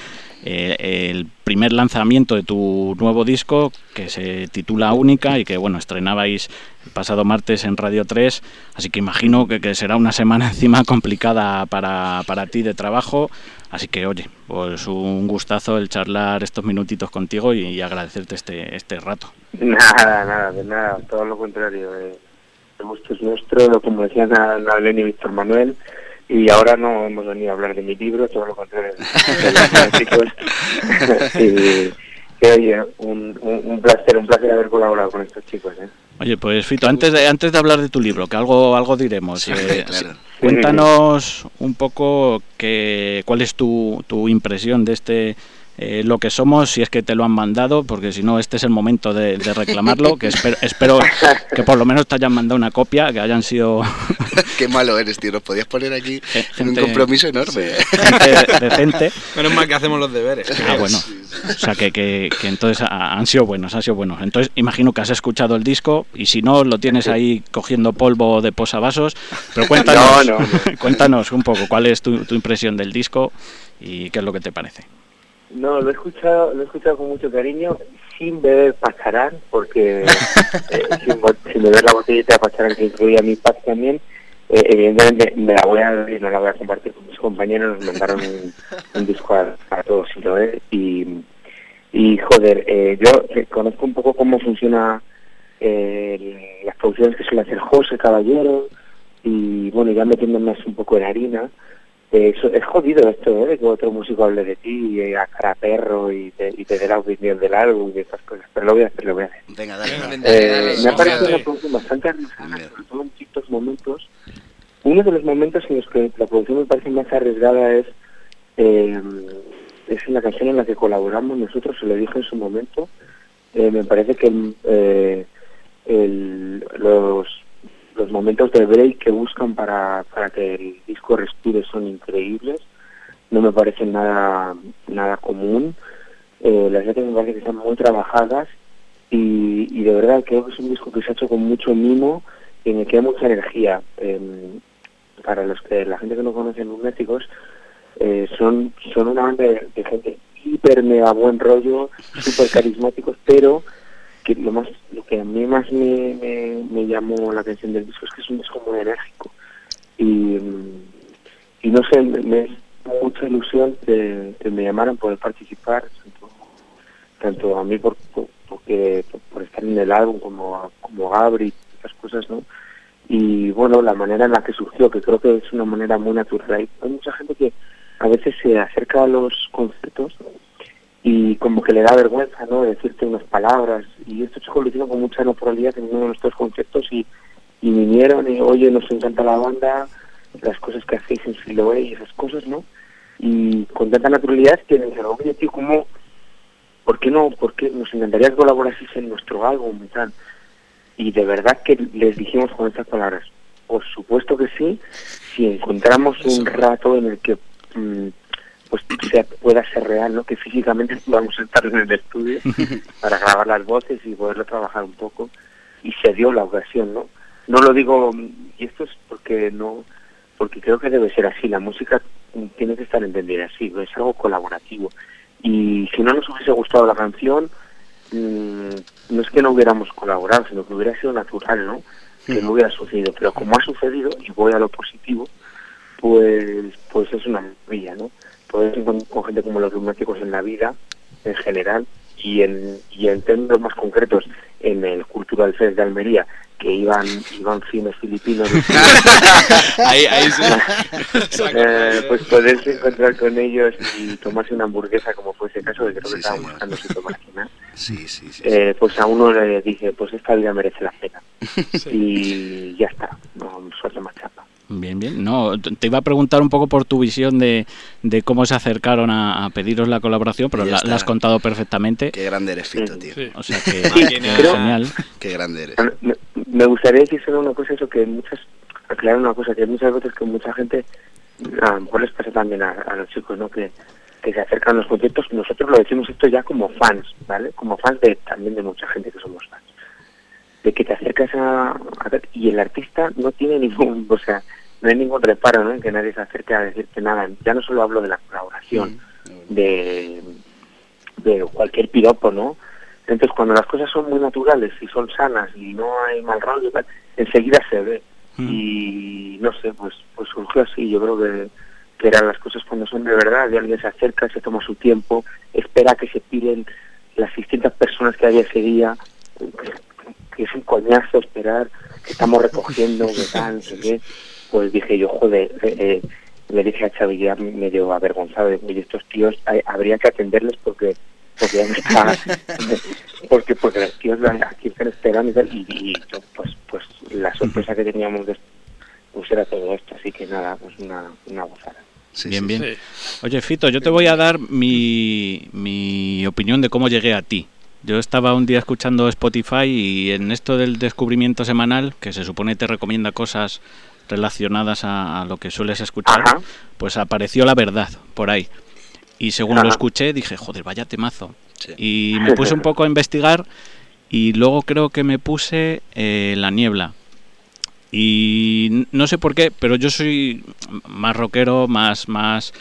eh, el primer lanzamiento de tu nuevo disco que se titula Única y que bueno estrenabais el pasado martes en Radio 3 así que imagino que, será una semana encima complicada para, para ti de trabajo. Así que oye pues un gustazo el charlar estos minutitos contigo y, agradecerte este, este rato. Nada, nada, de nada, todo lo contrario. eh, el gusto es nuestro, como decían Nablen y Víctor Manuel, Y ahora no hemos venido a hablar de mi libro, todo lo contrario. de los chicos. y, que, oye, un, un, un placer, un placer haber colaborado con estos chicos. ¿eh? Oye, pues Fito, antes de, antes de hablar de tu libro, que algo, algo diremos, Sí, eh, claro. cuéntanos un poco que, cuál es tu, tu impresión de este eh, Lo que somos, si es que te lo han mandado, porque si no, este es el momento de, de reclamarlo, que espero, espero que por lo menos te hayan mandado una copia, que hayan sido Qué malo eres, tío. Nos podías poner aquí en un compromiso enorme. gente decente. Menos mal que hacemos los deberes. Ah, bueno. O sea, que, que, que entonces ha- han sido buenos, han sido buenos. Entonces, imagino que has escuchado el disco y si no, lo tienes ahí cogiendo polvo de posavasos. Pero cuéntanos, No, no, cuéntanos un poco cuál es tu, tu impresión del disco y qué es lo que te parece. No, lo he escuchado, lo he escuchado con mucho cariño, sin beber pacharán, porque eh, sin, beber la botellita de pacharán que incluía mi pack también, eh, evidentemente me la voy a beber y no la voy a compartir con mis compañeros, nos mandaron un, un disco a, a todos y lo es, y, y joder, eh, yo conozco un poco cómo funciona eh, las producciones que suele hacer José Caballero, y bueno, ya metiéndome así un poco en harina, eh, eso- es jodido esto, ¿eh? De que otro músico hable de ti, eh, a cara a perro y te, y te dé la opinión del álbum y de esas cosas. Pero lo voy a hacer, lo voy a hacer. Venga, dale. dale. Eh, me ha parecido una producción bastante arriesgada, sobre todo en ciertos momentos. Uno de los momentos en los que la producción me parece más arriesgada es, eh, es en la canción en la que colaboramos nosotros, se lo dije en su momento. Eh, me parece que eh, el- los, los momentos de break que buscan para, para que el disco respire son increíbles. No me parecen nada, nada común. Eh, las letras me parece que están muy trabajadas y, y de verdad creo que es un disco que se ha hecho con mucho mimo y en el que hay mucha energía. Em, para los que la gente que no conoce Lunáticos, eh, son, son una banda de, de gente hiper mega buen rollo, súper carismáticos, pero que lo más lo que a mí más me, me, llamó la atención del disco es que es un disco muy enérgico y, y no sé, me, me mucha ilusión que, que me llamaran poder participar, tanto, a mí por, por, porque, por, estar en el álbum como, como Gabri esas cosas, ¿no? Y bueno, la manera en la que surgió, que creo que es una manera muy natural. Hay mucha gente que a veces se acerca a los conciertos y como que le da vergüenza, ¿no? Decirte unas palabras. Y estos chicos lo hicieron con mucha naturalidad en uno de nuestros conciertos y, y vinieron y, oye, nos encanta la banda, las cosas que hacéis en Siloé y esas cosas, ¿no? Y con tanta naturalidad que me dijeron, oye, tío, ¿cómo, ¿por qué no? ¿Por qué nos encantaría que colaboraseis en nuestro álbum y tal? Y de verdad que les dijimos con estas palabras, por supuesto que sí, si encontramos un rato en el que mm, pues sea, pueda ser real, ¿no? Que físicamente podamos estar en el estudio para grabar las voces y poderlo trabajar un poco. Y se dio la ocasión, ¿no? No lo digo, y esto es porque no, porque creo que debe ser así, la música tiene que estar entendida así, es algo colaborativo. Y si no nos hubiese gustado la canción, mm, no es que no hubiéramos colaborado, sino que hubiera sido natural, ¿no? Que no hubiera sucedido. Pero como ha sucedido, y voy a lo positivo, pues pues es una maravilla, ¿no? Poder encontrar con gente como los lunáticos en la vida, en general, y en, y en términos más concretos, en el Cultural Fest de Almería, que iban, iban cines filipinos. ahí, ahí sí. Eh, pues poderse encontrar con ellos y tomarse una hamburguesa como fue ese caso, que creo que Sí, estaban buscando sitio para cenar, Sí, sí, sí. eh, pues a uno le dice, pues esta vida merece la pena. Y ya está, no suerte más chapa. Bien, bien. No, te iba a preguntar un poco por tu visión de, de cómo se acercaron a, a pediros la colaboración, pero la, has contado perfectamente. Qué grande eres, Fito, tío. Sí. O sea que genial. Qué grande eres. Me, me gustaría decir solo una cosa, eso que muchas, aclarar una cosa, que hay muchas veces que mucha gente, a lo mejor les pasa también a, a los chicos, ¿no? Que, que se acercan a los conciertos, nosotros lo decimos esto ya como fans, ¿vale? Como fans de también de mucha gente que somos fans. De que te acercas a, y el artista no tiene ningún, o sea, no hay ningún reparo, ¿no? En que nadie se acerque a decirte nada. Ya no solo hablo de la colaboración, de, de cualquier piropo, ¿no? Entonces, cuando las cosas son muy naturales y son sanas y no hay mal rollo, enseguida se ve. Mm. Y no sé, pues pues surgió así. Yo creo que, que eran las cosas cuando son de verdad, y alguien se acerca, se toma su tiempo, espera que se piren las distintas personas que había ese día, que, es un coñazo esperar, que estamos recogiendo, que tal, no sé qué. pues dije yo, joder, eh, eh, le dije a Xavi ya medio avergonzado, oye, estos tíos hay- habría que atenderles porque porque ya me está, porque porque los tíos van- aquí están esperando y tal, y, y yo, pues pues la sorpresa que teníamos de pues era todo esto, así que nada, pues una, una gozada. bien, bien. Oye, Fito, yo te voy a dar mi, mi opinión de cómo llegué a ti. Yo estaba un día escuchando Spotify y en esto del descubrimiento semanal, que se supone te recomienda cosas relacionadas a, a lo que sueles escuchar, pues apareció la verdad por ahí. Y según lo escuché, dije, joder, vaya temazo. Y me puse un poco a investigar y luego creo que me puse eh, La Niebla. Y no sé por qué, pero yo soy más rockero, más, más,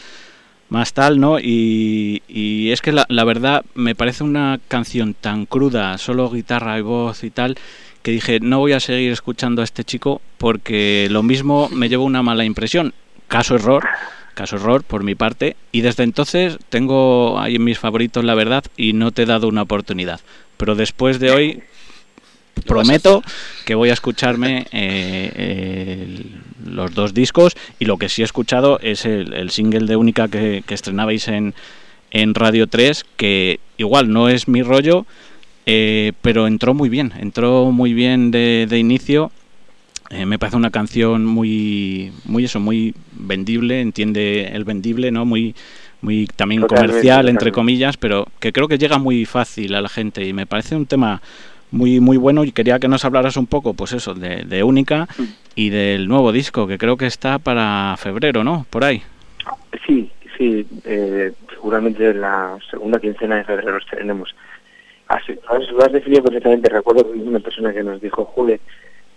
más tal, ¿no? Y, y es que la, verdad me parece una canción tan cruda, solo guitarra y voz y tal, que dije, no voy a seguir escuchando a este chico porque lo mismo me llevo una mala impresión. Caso error, caso error por mi parte. Y desde entonces tengo ahí mis favoritos la verdad y no te he dado una oportunidad. Pero después de hoy prometo que voy a escucharme eh, los dos discos y lo que sí he escuchado es el, el single de Única que, que estrenabais en, en Radio 3, que igual no es mi rollo, eh, pero entró muy bien, entró muy bien de, de inicio. Eh, me parece una canción muy, muy eso, muy vendible, entiende el vendible, ¿no? Muy, muy también comercial, entre comillas, pero que creo que llega muy fácil a la gente y me parece un tema muy muy bueno y quería que nos hablaras un poco, pues eso, de, Única y del nuevo disco que creo que está para febrero, ¿no? Por ahí. Sí, sí, eh, seguramente en la segunda quincena de febrero los tenemos. Así, lo has definido perfectamente. Recuerdo una persona que nos dijo, Jule,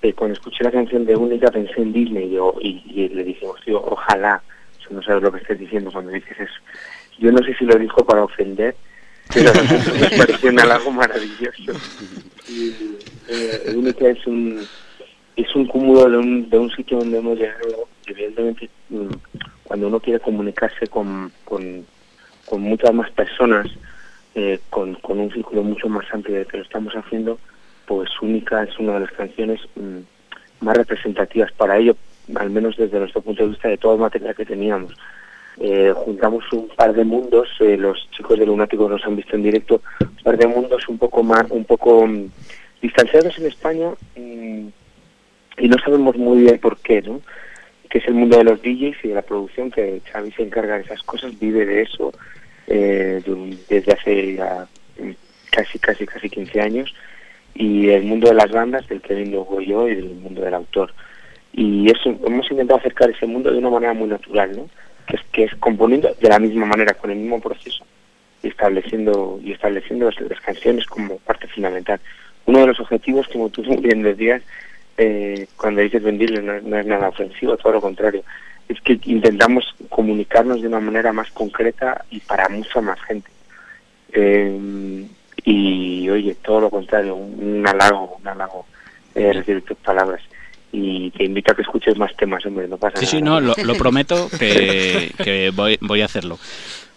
eh, cuando escuché la canción de Única pensé en Disney y, yo- y, le dijimos, tío, ojalá, o sea, no sabes lo que estás diciendo cuando dices eso. Yo no sé si lo dijo para ofender, pero nos pareció un halago maravilloso. Y, eh, Única es un es un cúmulo de un, de un sitio donde hemos llegado, evidentemente, mm, cuando uno quiere comunicarse con, con, con muchas más personas, eh, con, con un círculo mucho más amplio de que lo estamos haciendo, pues Única es una de las canciones mm, más representativas para ello, al menos desde nuestro punto de vista de todo el material que teníamos. Eh, juntamos un par de mundos, eh, los chicos de Lunático nos han visto en directo, un par de mundos un poco más, un poco mm, distanciados en España mm, y no sabemos muy bien por qué, ¿no? Que es el mundo de los DJs y de la producción, que Xavi se encarga de esas cosas, vive de eso eh, de- desde hace mm, casi, casi, casi 15 años, y el mundo de las bandas, del que vengo yo, y del mundo del autor. Y eso, hemos intentado acercar ese mundo de una manera muy natural, ¿no? Que es, que es componiendo de la misma manera, con el mismo proceso, y estableciendo, y estableciendo las, canciones como parte fundamental. Uno de los objetivos, como tú muy bien decías, eh, cuando dices vendible no, es nada ofensivo, todo lo contrario. Es que intentamos comunicarnos de una manera más concreta y para mucha más gente. Eh, y oye, todo lo contrario, un, un halago, un halago eh, recibir tus palabras. Y te invito a que escuches más temas, hombre, no pasa Sí, sí, nada. no, lo, lo prometo que, que voy, voy a hacerlo.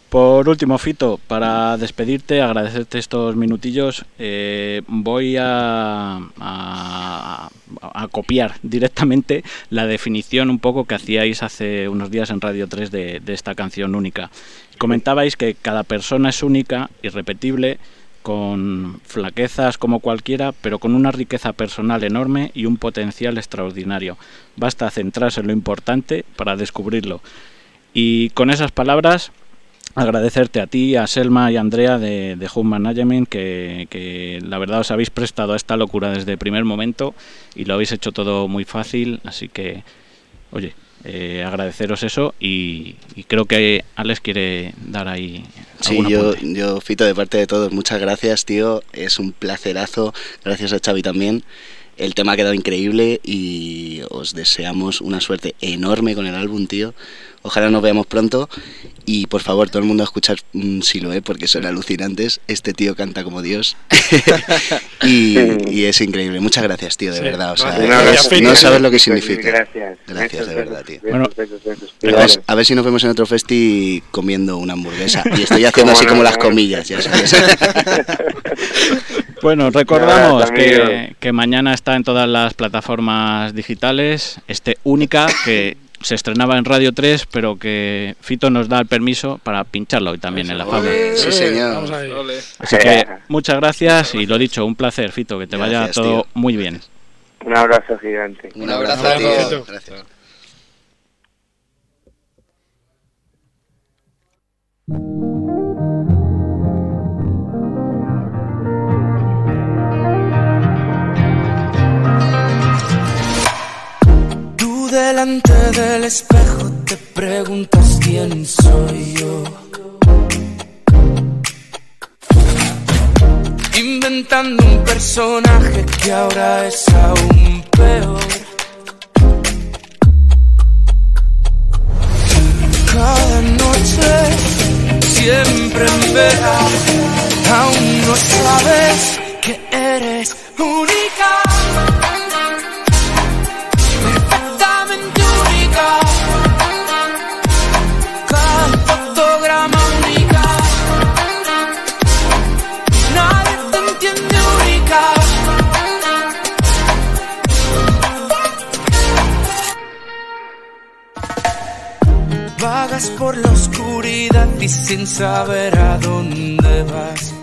Por último, Fito, para despedirte, agradecerte estos minutillos, eh, voy a, a- a copiar directamente la definición un poco que hacíais hace unos días en Radio 3 de, de esta canción única. Comentabais que cada persona es única, irrepetible, con flaquezas como cualquiera, pero con una riqueza personal enorme y un potencial extraordinario. Basta centrarse en lo importante para descubrirlo. Y con esas palabras, agradecerte a ti, a Selma y a Andrea de, de Home Management, que, la verdad os habéis prestado a esta locura desde el primer momento y lo habéis hecho todo muy fácil, así que, oye, eh, agradeceros eso y, y creo que Alex quiere dar ahí Sí, yo, yo, Fito, de parte de todos, muchas gracias, tío. Es un placerazo. Gracias a Xavi también. El tema ha quedado increíble y os deseamos una suerte enorme con el álbum, tío. Ojalá nos veamos pronto. Y por favor, todo el mundo a escuchar mm, Siloé porque son alucinantes. Este tío canta como Dios. y, y es increíble. Muchas gracias, tío, de Sí, verdad. O sea, gracias. no- sabes lo que significa. Gracias. Gracias, de verdad, tío. Bueno, besos. A ver, Cuidaros. a ver si nos vemos en otro festi comiendo una hamburguesa. Y estoy haciendo así como las comillas, ya sabes. Bueno, recordamos que, que mañana está en todas las plataformas digitales, este única que se estrenaba en Radio 3, pero que Fito nos da el permiso para pincharlo hoy también en la fama. Sí, señor. Así que muchas gracias y lo dicho, un placer, Fito, que te vaya todo tío. muy bien. Un abrazo gigante. Un abrazo, abrazo, tío. Fito. Gracias. Delante del espejo te preguntas quién soy yo. Inventando un personaje que ahora es aún peor. Cada noche, siempre en verano, aún no sabes que eres única Por la oscuridad y sin saber a dónde vas.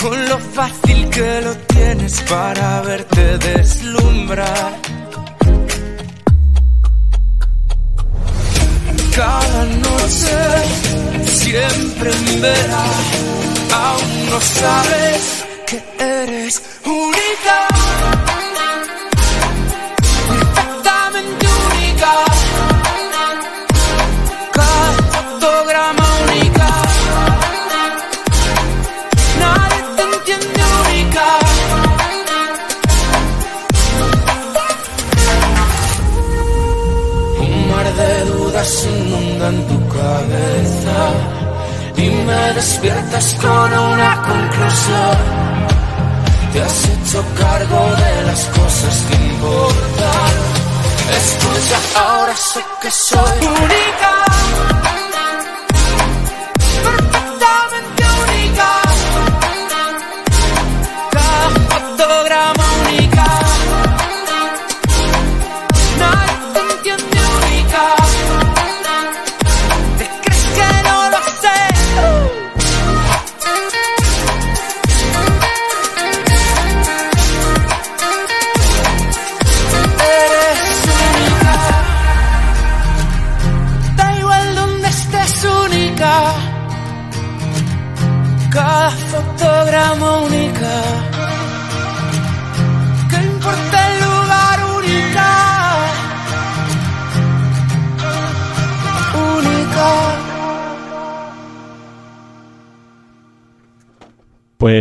Con lo fácil que lo tienes para verte deslumbrar. Cada noche, siempre en verano, aún no sabes que eres única. Dudas inundan tu cabeza y me despiertas con una conclusión. Te has hecho cargo de las cosas que importan. Escucha, ahora sé que soy única.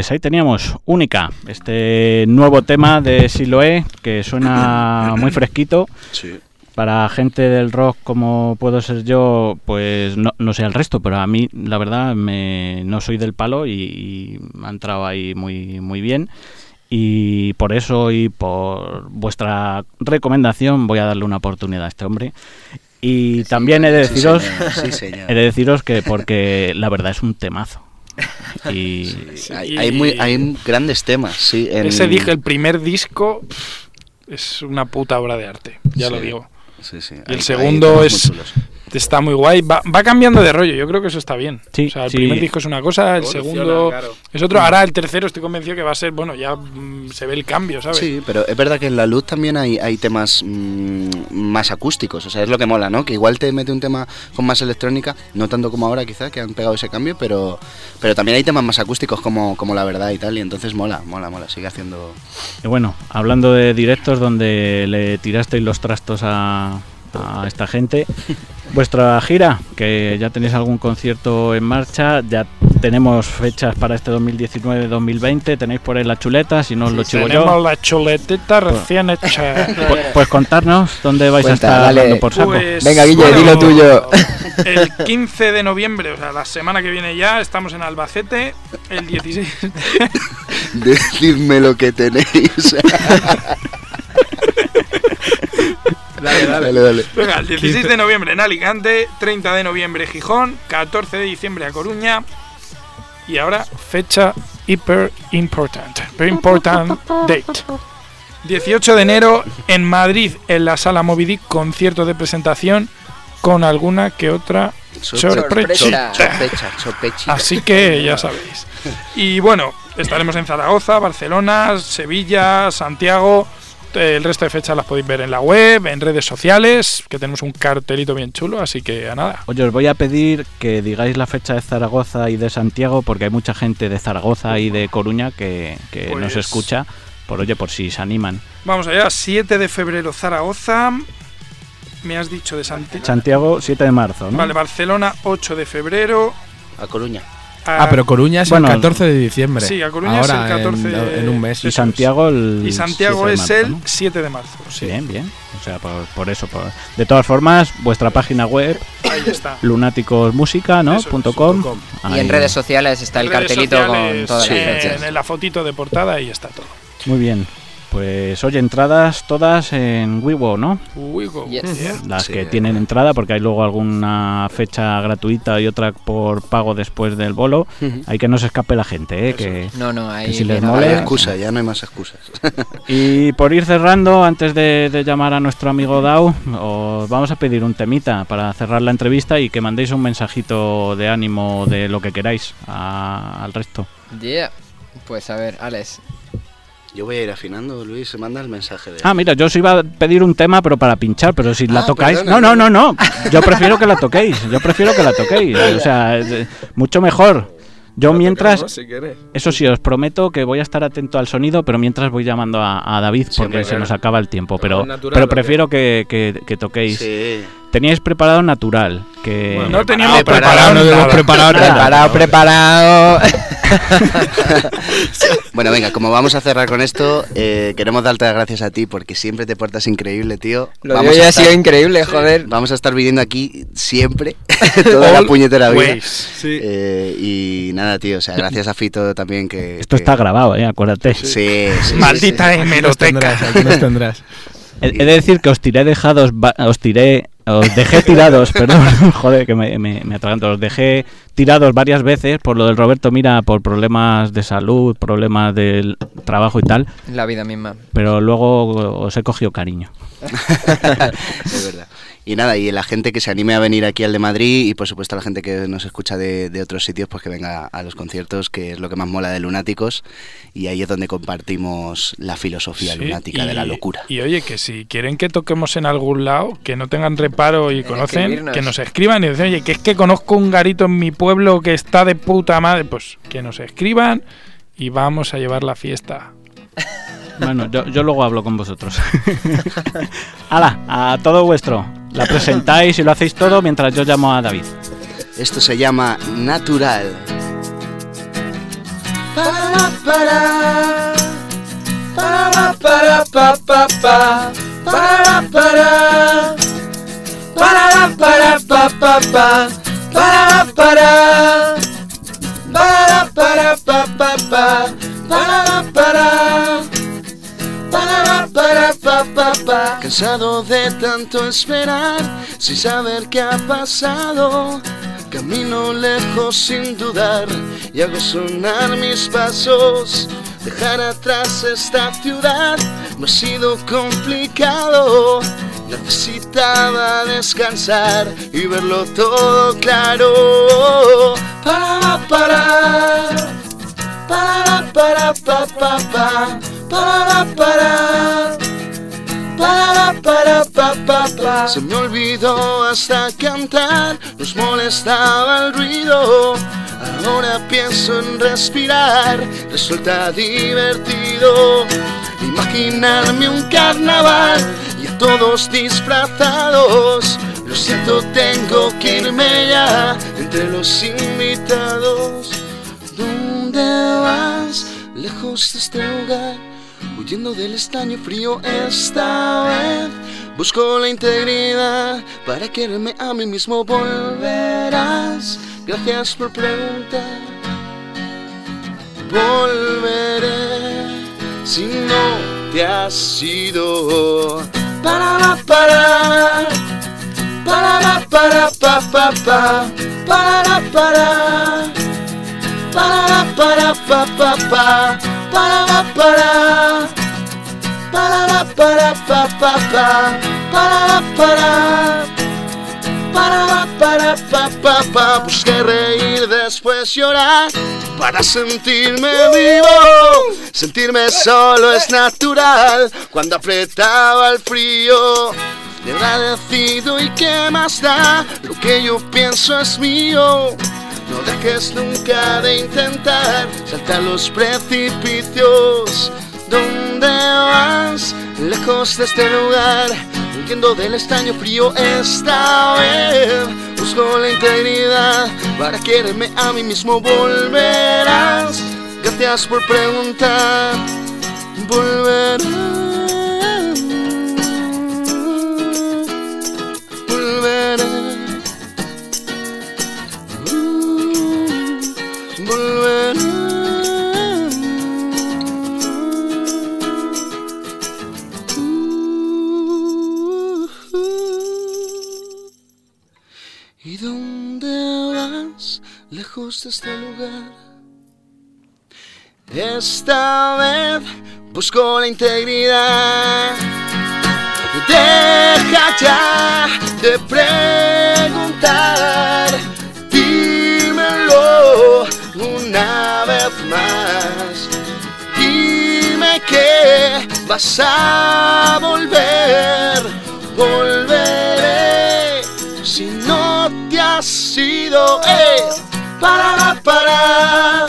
Pues ahí teníamos Única, este nuevo tema de Siloé que suena muy fresquito. Sí. Para gente del rock como puedo ser yo, pues no, no sé el resto, pero a mí la verdad me, no soy del palo y, y ha entrado ahí muy, muy bien. Y por eso y por vuestra recomendación voy a darle una oportunidad a este hombre. Y también he de Sí, deciros, señor, sí, señor. he de deciros que porque la verdad es un temazo. Y Hay, hay muy, hay grandes temas, sí. en- Ese dije, el primer disco es una puta obra de arte, ya Sí. lo digo. Sí, sí, Y hay- el hay segundo es. Está muy guay, va, va cambiando de rollo, yo creo que eso está bien. Sí, o sea, el sí. primer disco es una cosa, el Evoluciona, segundo claro. es otro. Ahora el tercero estoy convencido que va a ser, bueno, ya mm, se ve el cambio, ¿sabes? Sí, pero es verdad que en la luz también hay, hay temas mm, más acústicos, o sea, es lo que mola, ¿no? Que igual te mete un tema con más electrónica, no tanto como ahora quizás, que han pegado ese cambio, pero, pero también hay temas más acústicos como, como la verdad y tal, y entonces mola, mola, mola, sigue haciendo... Y bueno, hablando de directos donde le tirasteis los trastos a, a esta gente, vuestra gira, que ya tenéis algún concierto en marcha, ya tenemos fechas para este 2019-2020, tenéis por ahí la chuleta, si no os lo chivo Tenemos yo. la chuletita recién hecha. Pues, pues contarnos dónde vais Cuenta, a estar dale. dando por saco. Pues, Venga, Guille, bueno, di lo tuyo. El 15 de noviembre, o sea, la semana que viene ya, estamos en Albacete. El 16. Decidme lo que tenéis. Dale, dale. dale, dale. Venga, el 16 de noviembre en Alicante, 30 de noviembre Gijón, 14 de diciembre a Coruña, Y ahora, fecha hyper important. Very important date. 18 de enero en Madrid, en la sala Moby Dick, concierto de presentación con alguna que otra sorpresa. Así que ya sabéis. Y bueno, estaremos en Zaragoza, Barcelona, Sevilla, Santiago. Eh, El resto de fechas las podéis ver en la web, en redes sociales, que tenemos un cartelito bien chulo, así que a nada. Oye, os voy a pedir que digáis la fecha de Zaragoza y de Santiago, porque hay mucha gente de Zaragoza y de Coruña que, que Pues- nos escucha. Por oye, por si se animan. Vamos allá, 7 de febrero Zaragoza. Me has dicho de Santiago. Santiago, 7 de marzo, ¿no? Vale, Barcelona 8 de febrero. A Coruña. Ah, pero Coruña es Bueno, el 14 de diciembre. Sí, a Coruña es Ahora, el 14 en, de- en un mes. Y Santiago el Y Santiago 7 de es marzo, el ¿no? 7 de marzo. Sí, Bien, bien. O sea, por, por eso. por- De todas formas, vuestra página web, ahí está. lunáticosmusica, ¿no? Eso es, Punto com. punto Y en redes sociales está el Redes cartelito sociales, con todas sí, las fechas. En la fotito de portada y está todo. Muy bien. Pues oye, entradas todas en Wigo, ¿no? Uy, go- Yes. yeah. Las Sí. que tienen entrada, porque hay luego alguna fecha gratuita y otra por pago después del bolo. Hay que no se escape la gente, ¿eh? Que... No, no, ahí Que si les No hay mole. excusa, ya no hay más excusas. Y por ir cerrando, antes de, de llamar a nuestro amigo Dau, os vamos a pedir un temita para cerrar la entrevista y que mandéis un mensajito de ánimo de lo que queráis a- al resto. Yeah. Pues a ver, Alex. Yo voy a ir afinando, Luis, se manda el mensaje de... Ah, mira, yo os iba a pedir un tema, pero para pinchar, pero si la Ah, tocáis... perdona, no, no, no, no. Yo prefiero que la toquéis. Yo prefiero que la toquéis. O sea, mucho mejor. Yo mientras... Si. Eso sí, os prometo que voy a estar atento al sonido, pero mientras voy llamando a, a David porque se claro. nos acaba el tiempo. Pero, ¿Pero natural pero o qué? prefiero que, que- que toquéis. Sí. Teníais preparado natural, que... No teníamos preparado, preparado, no hemos preparado nada. Preparado, preparado. Bueno, venga, como vamos a cerrar con esto, eh, queremos darte las gracias a ti porque siempre te portas increíble, tío. Lo vamos, hoy a ha estar, sido increíble, joder. vamos a estar viniendo aquí siempre, toda la puñetera vida. ways. Eh, y nada, tío, o sea, gracias a Fito también que... Esto que- está grabado, ¿eh? Acuérdate. Sí, sí, sí, Maldita Aquí nos hemeroteca. tendrás, aquí nos tendrás. He, de decir que os tiré dejados, os tiré, os dejé tirados, perdón, joder, que me, me, me atraganto, os dejé tirados varias veces por lo del Roberto Mira, por problemas de salud, problemas del trabajo y tal, La vida misma. pero luego os he cogido cariño. es verdad. Y nada, y la gente que se anime a venir aquí al de Madrid y por supuesto la gente que nos escucha de, de otros sitios, pues que venga a los conciertos, que es lo que más mola de Lunáticos. Y ahí es donde compartimos la filosofía Sí, lunática de la locura. Y oye, que si quieren que toquemos en algún lado, que no tengan reparo y conocen, que nos escriban y dicen, oye, que es que conozco un garito en mi pueblo que está de puta madre, pues que nos escriban y vamos a llevar la fiesta. Bueno, yo, yo luego hablo con vosotros. ¡Hala! A todo vuestro. La presentáis y lo hacéis todo mientras yo llamo a David. Esto se llama Natural. Cansado de tanto esperar, sin saber qué ha pasado. Camino lejos sin dudar y hago sonar mis pasos. Dejar atrás esta ciudad no ha sido complicado. Necesitaba descansar y verlo todo claro. Para, para, para, para, pa, pa, pa, para, para. Para, para, pa, pa, pa. Se me olvidó hasta cantar, nos molestaba el ruido. Ahora pienso en respirar, resulta divertido. Imaginarme un carnaval y a todos disfrazados. Lo siento, tengo que irme ya entre los invitados. ¿Dónde vas? Lejos de este lugar huyendo del estaño frío esta vez. Busco la integridad para quererme a mí mismo. Volverás. Gracias por preguntar. Volveré si no te has ido. Para para para para pa pa pa para para Para para pa pa pa para para para. Para pa pa pa para para. Para para pa pa pa. Busqué reír después llorar para sentirme vivo. Sentirme solo es natural cuando apretaba el frío. De agradecido y qué más da lo que yo pienso es mío no dejes nunca de intentar saltar los precipicios. ¿Dónde vas? Lejos de este lugar, huyendo del estaño frío esta vez. Busco la integridad para quererme a mí mismo. Volverás. Gracias por preguntar. Volverás. Lejos de este lugar. Esta vez busco la integridad. Deja ya de preguntar. Dímelo una vez más. Dime que vas a volver. Volveré si no te has ido. Eh. Para para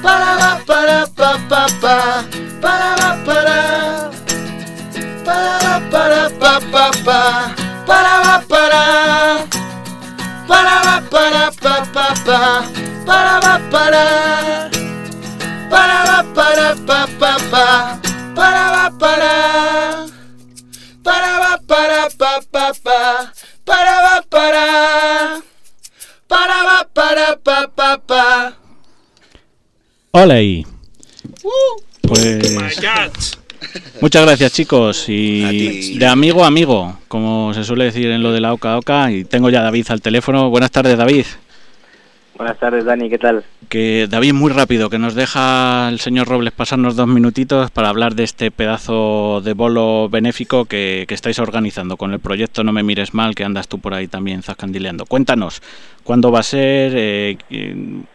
para para pa pa pa. Para para para para pa pa pa. Para para para para pa pa pa. Para para para para pa pa pa. Para para para para pa pa pa. Para para para pa pa pa Hola ahí. Pues muchas gracias chicos y de amigo a amigo, como se suele decir en lo de la Oca Oca y tengo ya a David al teléfono. Buenas tardes David. Buenas tardes, Dani, ¿qué tal? Que David muy rápido, que nos deja el señor Robles pasarnos dos minutitos para hablar de este pedazo de bolo benéfico que, que estáis organizando con el proyecto No me mires mal, que andas tú por ahí también zascandileando. Cuéntanos, ¿cuándo va a ser? Eh,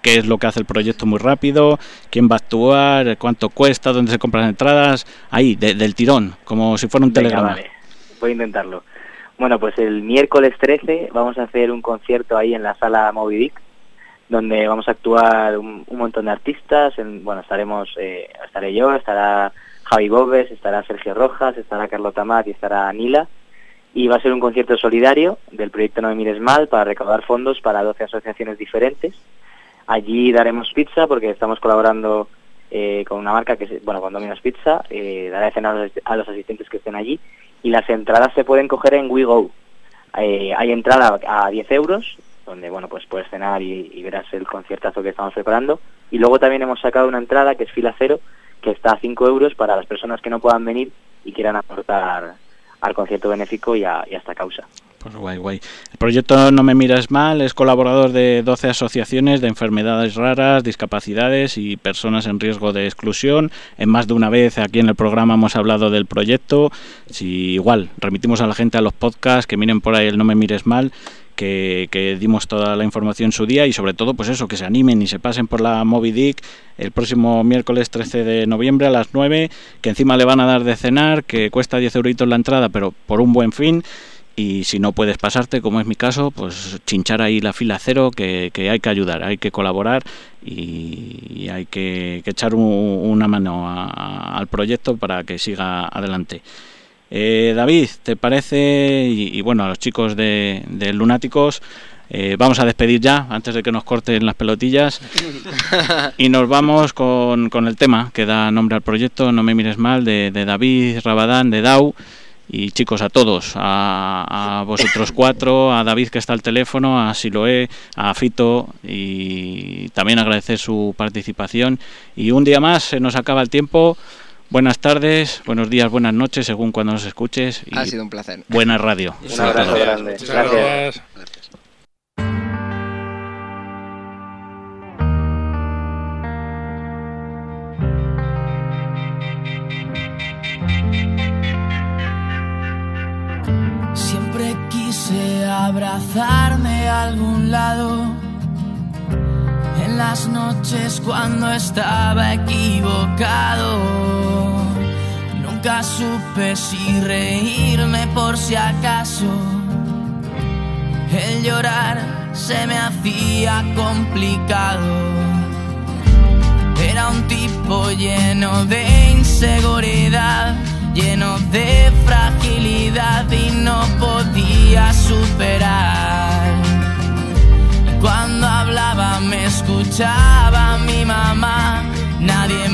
¿Qué es lo que hace el proyecto muy rápido? ¿Quién va a actuar? ¿Cuánto cuesta? ¿Dónde se compran entradas? Ahí, de- del tirón, como si fuera un Venga, telegrama. vale, voy a intentarlo. Bueno, pues el miércoles 13 vamos a hacer un concierto ahí en la sala Moby Dick, donde vamos a actuar un, montón de artistas. En- bueno, estaremos, eh, estaré yo, estará Javi Bobes, estará Sergio Rojas, estará Carlota Mat y estará Nila. Y va a ser un concierto solidario del proyecto No me mires mal para recaudar fondos para 12 asociaciones diferentes. Allí daremos pizza porque estamos colaborando eh, con una marca que es, bueno, con Domino's Pizza, eh, dará de cenar a los, asistentes que estén allí y las entradas se pueden coger en WeGo. Hay entrada a 10 euros, donde bueno pues puedes cenar y, verás el conciertazo que estamos preparando. Y luego también hemos sacado una entrada que es fila cero, que está a 5 euros para las personas que no puedan venir y quieran aportar al concierto benéfico y a, y a esta causa. Pues guay, guay. El proyecto No me mires mal es colaborador de 12 asociaciones de enfermedades raras, discapacidades y personas en riesgo de exclusión. En más de una vez aquí en el programa hemos hablado del proyecto. Si igual, remitimos a la gente a los podcasts, que miren por ahí el No me mires mal, que, dimos toda la información en su día y sobre todo pues eso, que se animen y se pasen por la Moby Dick el próximo miércoles 13 de noviembre a las 9, que encima le van a dar de cenar, que cuesta 10 euritos la entrada, pero por un buen fin y si no puedes pasarte, como es mi caso, pues chinchar ahí la fila cero, que, que hay que ayudar, hay que colaborar y, hay que, echar un- una mano al proyecto para que siga adelante. Eh, David, ¿te parece? Y, y bueno, a los chicos de, de Lunáticos, eh, vamos a despedir ya, antes de que nos corten las pelotillas. Y nos vamos con, con el tema que da nombre al proyecto, No me mires mal, de, de David Rabadán, de Dau. Y chicos, a todos, a, a vosotros cuatro, a David que está al teléfono, a Siloé, a Fito y también agradecer su participación. Y un día más se nos acaba el tiempo. Buenas tardes, buenos días, buenas noches, según cuando nos escuches. Y ha sido un placer. Buena radio. Un Gracias. Gracias. Siempre quise abrazarme a algún lado las noches cuando estaba equivocado. Nunca supe si reírme por si acaso. El llorar se me hacía complicado. Era un tipo lleno de inseguridad, lleno de fragilidad y no podía superar. Cuando hablaba me escuchaba mi mamá, nadie